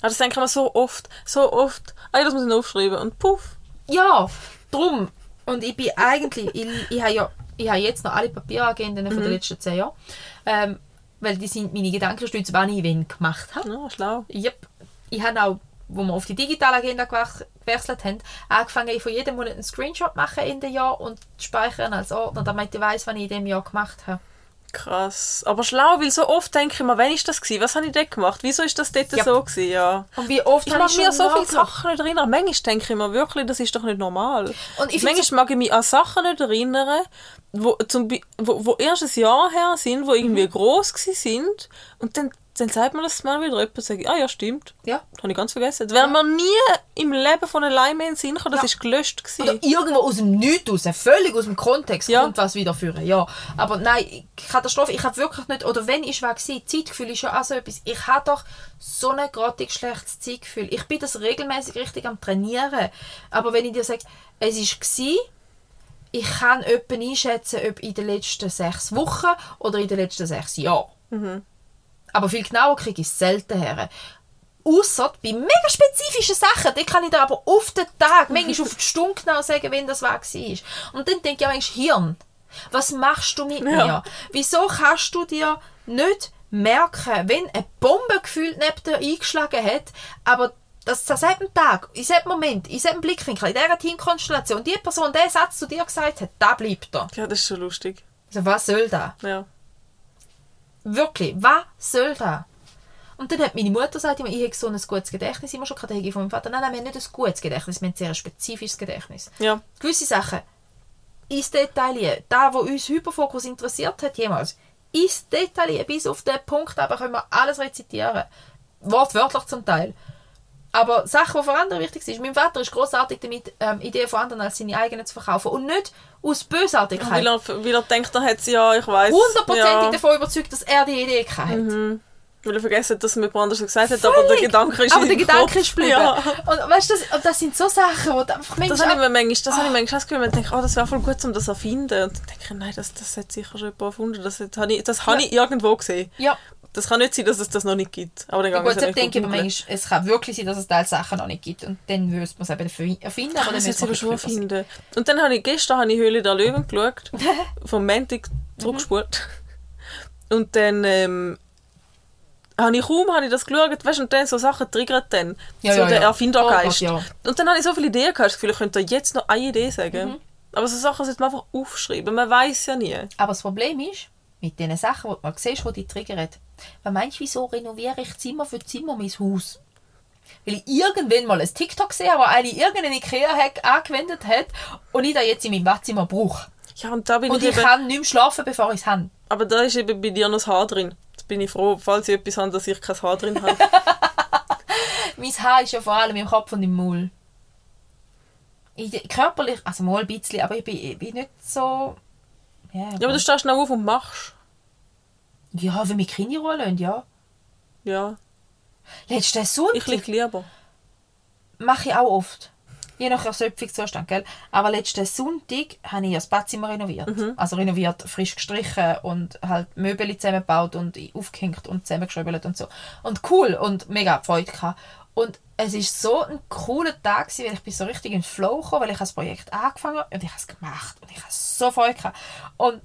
Aber das denke ich mir so oft. So oft. Ah, das muss ich noch aufschreiben. Und puff. Ja, drum. Und ich bin eigentlich, ich, ich habe ja ich habe jetzt noch alle Papieragenden von den letzten zehn Jahren. Ähm, weil die sind meine Gedankenstütze, wann ich wen gemacht habe. Ja, schlau. Yep. Ich habe auch, wo wir auf die digitale Agenda gewechselt haben, angefangen, ich von jedem Monat einen Screenshot machen in dem Jahr und speichern als Ordner, damit ich weiß, was ich in dem Jahr gemacht habe. Krass. Aber schlau, weil so oft denke ich mir, wann ist das gewesen? Was habe ich dort gemacht? Wieso ist das dort Ja. so gewesen? Ja. Und wie oft Ich schon an so viele? Sachen nicht erinnern. Manchmal denke ich mir wirklich, das ist doch nicht normal. Und ich Manchmal mag ich mich an Sachen nicht erinnern, wo, zum, wo, wo erst ein Jahr her sind, wo irgendwie Mhm. gross gewesen sind. Und dann, dann sagt man das mal wieder jemand sagt, ah ja, stimmt. Ja. Das habe ich ganz vergessen. Das wäre mir nie im Leben von allein mehr in den Sinn gekommen. Das Ja. ist gelöscht Oder gewesen. irgendwo aus dem Nichts raus, völlig aus dem Kontext, Ja. kommt was wieder führen. Ja. Aber nein, Katastrophe, ich habe wirklich nicht, oder wenn ich war, gewesen, Zeitgefühl ist ja auch so etwas. Ich habe doch so ein grottig schlechtes Zeitgefühl. Ich bin das regelmäßig richtig am Trainieren. Aber wenn ich dir sage, es war, ich kann etwa einschätzen, ob in den letzten sechs Wochen oder in den letzten sechs Jahren. Aber viel genauer kriege ich es selten her. Ausser bei mega spezifischen Sachen, die kann ich dir aber auf den Tag, manchmal auf die Stunde genau sagen, wenn das war. Und dann denke ich ja manchmal, Hirn, was machst du mit mir? Wieso kannst du dir nicht merken, wenn eine Bombe gefühlt neben dir eingeschlagen hat, aber dass an diesem Tag, in diesem Moment, in diesem Blickwinkel, in dieser Teamkonstellation, die Person den Satz zu dir gesagt hat, da bleibt er. Ja, das ist schon lustig. Also was soll das? Ja. Wirklich, was soll das? Und dann hat meine Mutter gesagt, immer, ich habe so ein gutes Gedächtnis immer schon ich von meinem Vater, nein, nein, wir haben nicht ein gutes Gedächtnis, wir haben ein sehr spezifisches Gedächtnis. Ja. Gewisse Sachen ins Detail, da wo uns Hyperfokus interessiert hat jemals, ins Detail, bis auf den Punkt, aber können wir alles rezitieren. Wortwörtlich zum Teil. Aber Sachen, die für andere wichtig sind. Mein Vater ist großartig damit, ähm, Ideen von anderen als seine eigenen zu verkaufen. Und nicht aus Bösartigkeit. Weil er, weil er denkt, er hat ja, ich weiß. hundertprozentig ja. davon überzeugt, dass er die Idee hatte. Mhm. Weil er vergessen hat, dass er mir jemand anders gesagt hat, aber der Gedanke ist Aber der Gedanke Kopf. ist geblieben. Ja. Und weißt du, das, und das sind so Sachen, wo du einfach Das manchmal... habe ich mir manchmal, das habe ich manchmal das Gefühl, ich denke, oh, das wäre voll gut, um das zu erfinden. Und dann denke ich, nein, das, das hat sicher schon jemand erfunden. Das, hat- habe ich, das habe ich irgendwo gesehen. ja, Das kann nicht sein, dass es das noch nicht gibt. Aber dann ja, gut, ich denke googeln. manchmal, es kann wirklich sein, dass es Teil Sachen noch nicht gibt. Und dann müsste man es eben erfi- erfinden. Aber dann Das müsste man aber schon erfinden. Und dann habe ich, gestern habe ich Höhle der Löwen geschaut. vom Mhm. zurückgespult. Und dann, ähm, habe ich kaum habe ich das geschaut, weißt, und dann so Sachen triggert dann. Ja, so ja, der ja. Erfindergeist. Oh Gott, Und dann habe ich so viele Ideen gehabt, das Gefühl, ich könnte jetzt noch eine Idee sagen. Mhm. Aber so Sachen sollte man einfach aufschreiben. Man weiß ja nie. Aber das Problem ist, mit diesen Sachen, die du mal siehst, die dich triggern, weil meinst du, wieso renoviere ich Zimmer für Zimmer mein Haus? Weil ich irgendwann mal ein TikTok gesehen habe, wo eine irgendeinen Ikea-Hack angewendet hat und ich das jetzt in meinem Badzimmer brauche. Ja, und da bin Und ich ich eben, kann nicht mehr schlafen, bevor ich es habe. aber da ist eben bei dir noch das Haar drin. Jetzt bin ich froh, falls ich etwas habe, dass ich kein Haar drin habe. Mein Haar ist ja vor allem im Kopf und im Maul. Ich, körperlich, also mal ein bisschen, aber ich bin, ich bin nicht so... Ja, ja, aber du stehst noch auf und machst. Ja wenn mich Kinder lassen, ja. Ja, Letzten ich Sonntag liege lieber. mache ich auch oft. Je nach Erschöpfungszustand, gell? Aber letzten Sonntag habe ich das Badzimmer renoviert. Also renoviert, frisch gestrichen und halt Möbel zusammengebaut und aufgehängt und zusammengeschraubt und so. Und cool und mega Freude gehabt. Und es ist so ein cooler Tag gewesen, weil ich bin so richtig in den Flow gekommen, weil ich das Projekt angefangen habe und ich habe es gemacht und ich habe so Freude gehabt. Und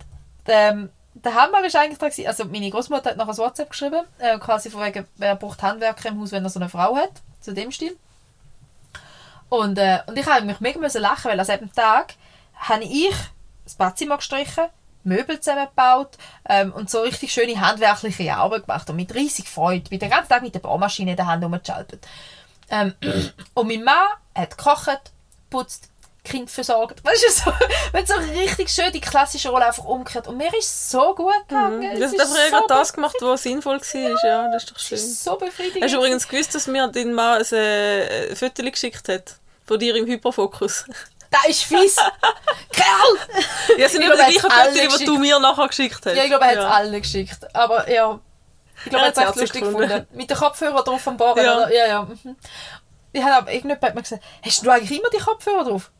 ähm, der Hammer war eigentlich gewesen, also meine Großmutter hat noch ein WhatsApp geschrieben, äh, quasi von wegen, wer braucht Handwerker im Haus, wenn er so eine Frau hat, zu dem Stil. Und, äh, und ich habe mich mega müssen lachen, weil an diesem Tag habe ich das Badzimmer gestrichen, Möbel zusammengebaut ähm, und so richtig schöne handwerkliche Arbeit gemacht und mit riesig Freude. Bin den ganzen Tag mit der Bohrmaschine in der Hand rumgeschaltet. Ähm, und mein Mann hat gekocht, putzt, Kind versorgt. Weißt du, so, wenn so richtig schön die klassische Rolle einfach umgekehrt. Und mir ist so gut gegangen. Mhm. Du hast ist einfach so das gemacht, was sinnvoll war. Ja, das ist doch schön. ist so befriedigend. Hast du übrigens gewusst, dass mir dein Mann ein äh, Foto geschickt hat? Von dir im Hyperfokus. Das ist fies. Kerl! Ja, sind immer die gleichen Fotos, die du mir nachher geschickt hast. Ja, ich glaube, er hat es allen geschickt. Aber ja, ich glaube, Er hat es echt lustig gefunden. gefunden. Mit den Kopfhörern drauf am Bohren. Ja. oder? ja. ja. mhm. Ich habe aber irgendjemand hat mir gesagt, hast du eigentlich immer die Kopfhörer drauf?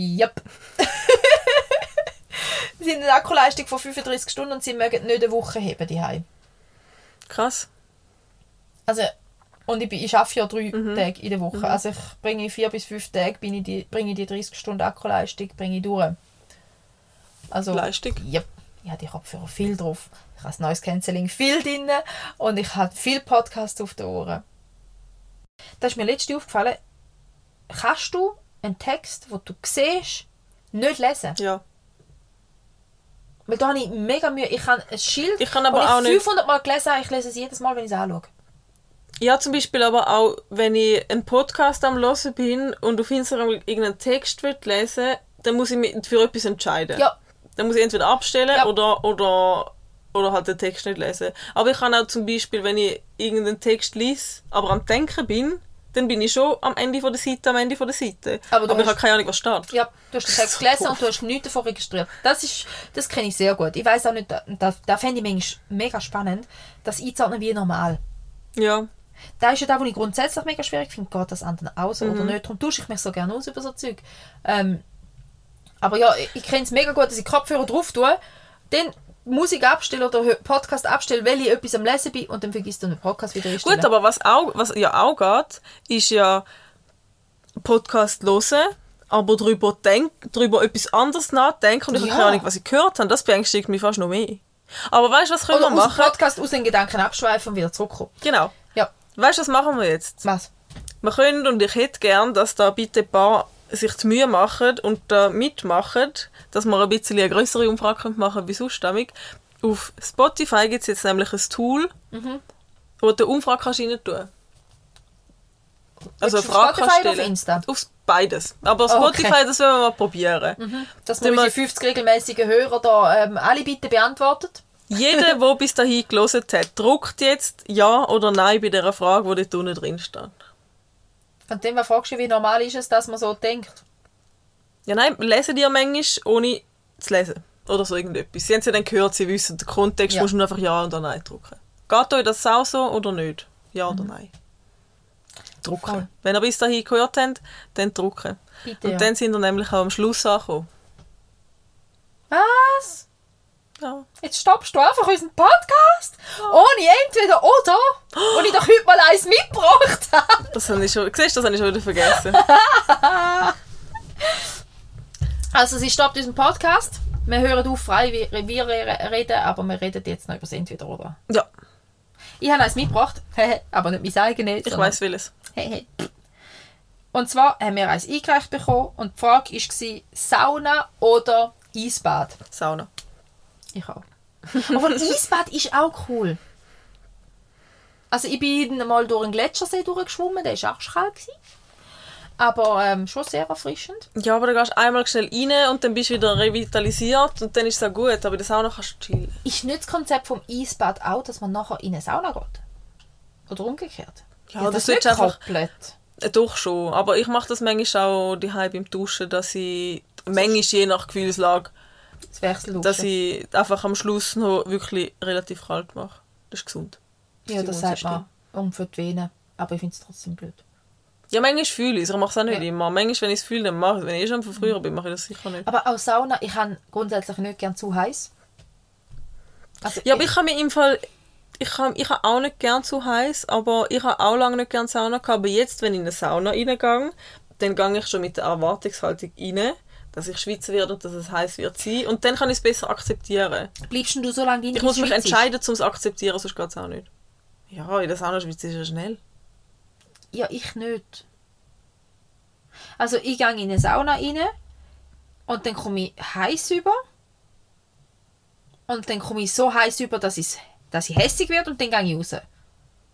Yep. sie haben eine Akkuleistung von 35 Stunden und sie mögen nicht eine Woche heben die Krass. Also, und ich, bin, ich arbeite ja drei Mhm. Tage in der Woche. Also ich bringe vier bis fünf Tage, bin ich die, bringe die 30 Stunden Akkuleistung bringe ich durch. Also, Leistung. Ja, ich habe die Kopfhörer viel drauf. Ich habe das Noise Cancelling viel drin und ich habe viel Podcasts auf den Ohren. Da ist mir letztens aufgefallen, kannst du einen Text, den du siehst, nicht lesen? Ja. Weil da habe ich mega Mühe. Ich kann ein Schild, Ich kann aber auch ich nicht- 500 Mal gelesen habe, ich lese es jedes Mal, wenn ich es anschaue. Ja, zum Beispiel aber auch, wenn ich einen Podcast am Hören bin und auf Instagram irgendeinen Text will lesen dann muss ich mich für etwas entscheiden. Ja, Dann muss ich entweder abstellen Ja. oder, oder, oder halt den Text nicht lesen. Aber ich kann auch zum Beispiel, wenn ich irgendeinen Text lese, aber am Denken bin, dann bin ich schon am Ende von der Seite, am Ende von der Seite. Aber du ich hast- habe keine Ahnung, was steht. Ja, du hast den Text gelesen und du hast nichts davon registriert. Das, ist, das kenne ich sehr gut. Ich weiß auch nicht, da, da, fände ich manchmal mega spannend, das einzuordnen wie normal. Ja. Da ist ja da, wo ich grundsätzlich mega schwierig finde, geht das anderen aus oder nicht. Darum tausche ich mich so gerne aus über so Zeug. Ähm, aber ja, ich, ich kenne es mega gut, dass ich Kopfhörer drauf tue, dann Musik abstelle oder Podcast abstelle, weil ich etwas am Lesen bin und dann vergisst du den Podcast wieder einstellen. Gut, aber was, auch, was ja auch geht, ist ja Podcast hören, aber darüber, denk, darüber etwas anderes nachdenken und ich Ja. habe keine Ahnung, was ich gehört habe. Das beängstigt mich fast noch mehr. Aber weißt du, was können oder wir aus dem machen? Podcast aus den Gedanken abschweifen und wieder zurückkommen. Genau. Ja, Weißt du, was machen wir jetzt? was? Wir können, und ich hätte gern, dass da bitte ein paar sich die Mühe machen und da mitmachen, dass wir ein bisschen eine größere Umfrage können machen wie sonst. Auf Spotify gibt es jetzt nämlich ein Tool, wo du eine Umfrage kannst rein tun Also eine auf Frage Spotify kannst oder auf stellen. Insta? Auf beides. Aber Okay. Spotify, das wollen wir mal probieren. Dass Wenn man wir- unsere 50 regelmäßigen Hörer da ähm, alle bitte beantwortet. Jeder, der bis dahin gelesen hat, druckt jetzt Ja oder Nein bei dieser Frage, die dort unten drin steht. Von dem her fragst du, wie normal ist es, dass man so denkt? Ja, nein, lesen die ja manchmal, ohne zu lesen. Oder so irgendetwas. Sie haben es ja dann gehört, sie wissen den Kontext, Ja. musst du einfach Ja oder Nein drucken. Geht euch das auch so oder nicht? Ja oder Nein? Drucken. Voll. Wenn ihr bis dahin gehört habt, dann drucken. Bitte, Und ja. dann sind wir nämlich auch am Schluss angekommen. Was? Ja. Jetzt stoppst du einfach unseren Podcast? Ohne entweder oder? Und ich doch heute mal eins mitgebracht habe. Das habe ich schon, siehst das habe ich schon wieder vergessen. Also, sie stoppt unseren Podcast. Wir hören auf frei, wir, wir reden, aber wir reden jetzt noch über das entweder oder. ja, Ich habe eins mitgebracht, aber nicht mein eigenes. ich weiß welches. Hey, hey. Und zwar haben wir eins eingereicht bekommen und die Frage war Sauna oder Eisbad. Sauna. Ich auch. Aber Eisbad ist auch cool. Also ich bin mal durch einen Gletschersee durchgeschwommen, der war auch kalt. Gewesen. Aber ähm, schon sehr erfrischend. Ja, aber da gehst du einmal schnell rein und dann bist du wieder revitalisiert und dann ist es auch gut. Aber in der Sauna kannst du chillen. Ist nicht das Konzept vom Eisbad auch, dass man nachher in eine Sauna geht? Oder umgekehrt? Ja, Ist das willst du einfach- komplett. Äh, Doch schon, aber ich mache das manchmal auch daheim beim Duschen, dass ich manchmal je nach Gefühlslage, Das Wechselduschen. dass ich einfach am Schluss noch wirklich relativ kalt mache. Das ist gesund. ja, das sagt man. Um für die Venen. Aber ich finde es trotzdem blöd. Ja, manchmal fühle ich es, ich mache es auch nicht Ja. immer. Manchmal, wenn ich es fühle, dann mache ich es. Wenn ich eh schon von früher bin, mache ich das sicher nicht. Aber auch Sauna, ich habe grundsätzlich nicht gern zu heiß. Also Ja, aber ich habe mir im Fall, ich habe ich habe auch nicht gern zu heiß, aber ich habe auch lange nicht gern Sauna gehabt. Aber jetzt, wenn ich in eine Sauna reingehe, dann gehe ich schon mit der Erwartungshaltung rein, dass ich schwitzen werde und dass es heiß wird sein. Und dann kann ich es besser akzeptieren. Bleibst du so lange drin? Ich bis muss mich Schweiz ist? entscheiden, um es zu akzeptieren, sonst geht es auch nicht. Ja, in der Sauna schwitze ich ja schnell. Ja, ich nicht. Also ich gehe in eine Sauna rein und dann komme ich heiß über. Und dann komme ich so heiß über, dass, dass ich hässig werde und dann gehe ich raus.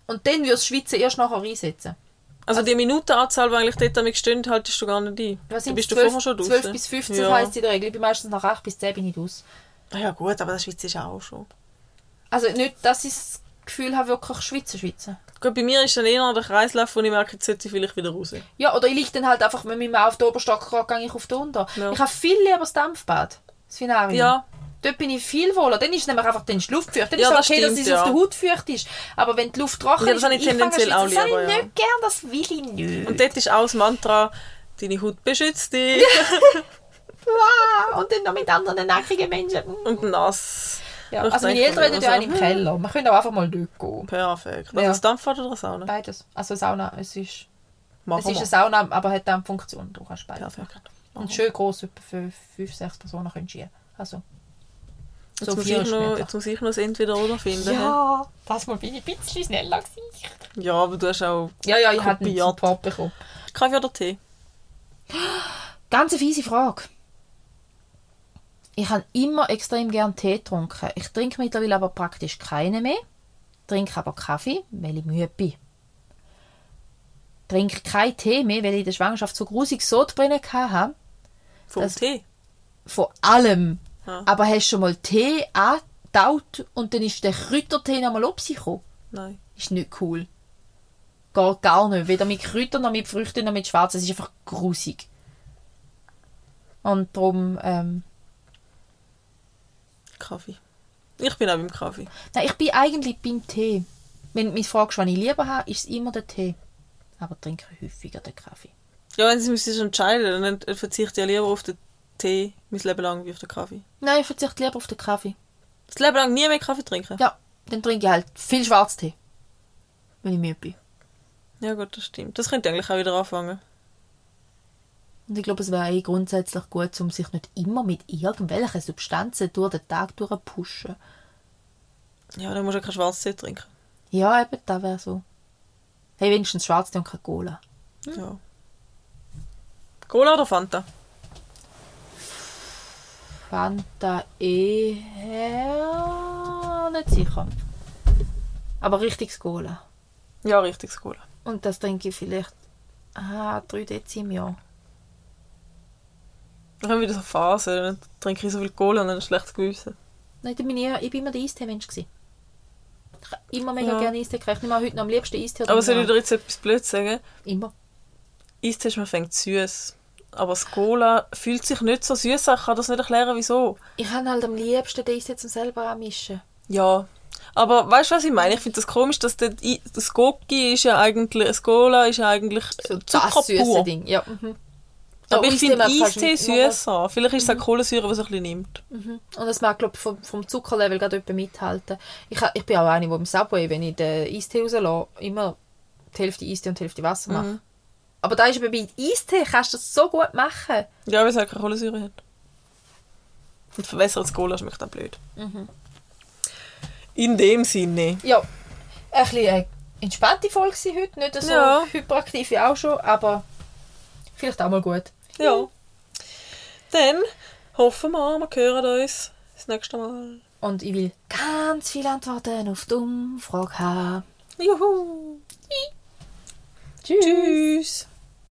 Und dann würde das Schwitzen erst nachher einsetzen. Also die Minutenanzahl, die eigentlich dort damit stehen, haltest du gar nicht ein. Was Da sind bist du 12, vorher schon 12 draußen. bis 15 ja. heisst in der Regel. Ich bin meistens nach 8 bis 10 bin ich raus. Ah Ja gut, aber das Schwitzen ist auch schon. Also nicht, dass ich das Gefühl habe, wirklich schwitzen, schwitzen. Gut, bei mir ist dann eher der Kreislauf, wo ich merke, jetzt sollte ich vielleicht wieder raus. Ja, oder ich liege dann halt einfach, wenn ich mal auf den Oberstock gehe, gehe ich auf den Unter. Ja. Ich habe viel lieber das Dampfbad, das Finarium. Ja, Dort bin ich viel wohler. Dann ist es nämlich einfach dann ist die Luft feucht. Dann Ja, ist es das okay, dass stimmt, es auf ja. der Haut feucht ist. Aber wenn die Luft trocken Ja, ist, ich tendenziell auch lieber, Das habe ich nicht gern, das will ich nicht. und dort ist auch das Mantra, deine Haut beschützt dich Ah, und dann noch mit anderen nackigen Menschen. Mm. und nass. Ja, Ich also meine Eltern haben ja einen im Keller. Wir können auch einfach mal dort gehen. Perfekt. Also Ja. Dampfbad oder das Sauna? Beides. Also Sauna, es ist, es Machen ist eine. Sauna, aber hat Dampffunktion. Du kannst beides Perfekt. machen. Und schön gross, etwa für 5, 6 Personen können schieben. Also, Jetzt, so muss ich noch, jetzt muss ich noch das Entweder-Oder finden. Ja, das mal bin ich ein bisschen schneller gewesen. ja, aber du hast auch Ja, ja, ich habe einen. Support bekommen. Kaffee oder Tee? Ganz eine fiese Frage. Ich habe immer extrem gern Tee getrunken. Ich trinke mittlerweile aber praktisch keine mehr. Trinke aber Kaffee, weil ich müde bin. Trinke keinen Tee mehr, weil ich in der Schwangerschaft so grusig Sodbrennen hatte. Vom Tee? Von allem. Ja. Aber hast du schon mal Tee angetaut und dann ist der Kräutertee nochmal ob sich gekommen? Nein. Ist nicht cool. Geht gar nicht. Weder mit Kräutern, noch mit Früchten, noch mit Schwarzen. Es ist einfach grusig. Und darum, ähm, Kaffee. Ich bin auch beim Kaffee. nein, ich bin eigentlich beim Tee. Wenn du mich fragst, was ich lieber habe, ist es immer der Tee. Aber trinke häufiger den Kaffee. Ja, wenn sie sich entscheiden, dann verzichte ich lieber auf den Tee mein Leben lang wie auf den Kaffee. Nein, ich verzichte lieber auf den Kaffee. Das Leben lang nie mehr Kaffee trinken? Ja, dann trinke ich halt viel Schwarztee. Wenn ich müde bin. Ja gut, das stimmt. Das könnte eigentlich auch wieder anfangen. Und ich glaube, es wäre eh grundsätzlich gut, um sich nicht immer mit irgendwelchen Substanzen durch den Tag durchpushen. Ja, dann musst du ja keinen Schwarztee trinken. Ja, eben, das wäre so. Hey, wenigstens Schwarztee und keine Cola. Ja. Cola oder Fanta? Fanta eher nicht sicher. Aber richtiges Cola. Ja, richtig Cola. Und das trinke ich vielleicht ah, 3 Dezi im Jahr. Ich habe wieder so Phasen, dann trinke ich so viel Cola und dann ein schlechtes Gewissen. Nein, ich bin, eher, ich bin immer der Eistee-Mensch. Ich habe immer mega Ja. gerne Eistee gekriegt. Ich nehme auch heute noch am liebsten Eistee. Aber soll ich dir jetzt etwas Blödes sagen? Immer. Eistee fängt süß. Aber das Cola fühlt sich nicht so süß an. Ich kann das nicht erklären, wieso. Ich habe halt am liebsten Eistee zum selber anmischen. Ja. Aber weißt du, was ich meine? Ich finde das komisch, dass der, das Goki ist ja eigentlich, das Cola ist ja eigentlich So Zucker das süße pur. Ding. Ja, mhm. Aber Ja, ich finde Eistee kannst du Eistee nicht machen. süß an. Vielleicht ist es auch Kohlensäure, was es ein bisschen nimmt. Mhm. Und das mag, glaube ich, vom, vom Zuckerlevel gerade etwa mithalten. Ich, ich bin auch eine, die im Subway, wenn ich den Eistee rauslasse, immer die Hälfte Eistee und die Hälfte Wasser mache. Mhm. Aber da ist eben bei Eistee kannst du das so gut machen. Ja, weil es halt keine Kohlensäure hat. Und verwässertes Cola schmeckt auch blöd. Mhm. In dem Sinne. Ja, ein bisschen eine entspannte Folge war heute. Nicht so Ja. hyperaktiv wie auch schon, aber vielleicht auch mal gut. Ja. Dann hoffen wir, wir hören uns das nächste Mal. Und ich will ganz viele Antworten auf die Umfrage haben. Juhu. Tschüss. Tschüss.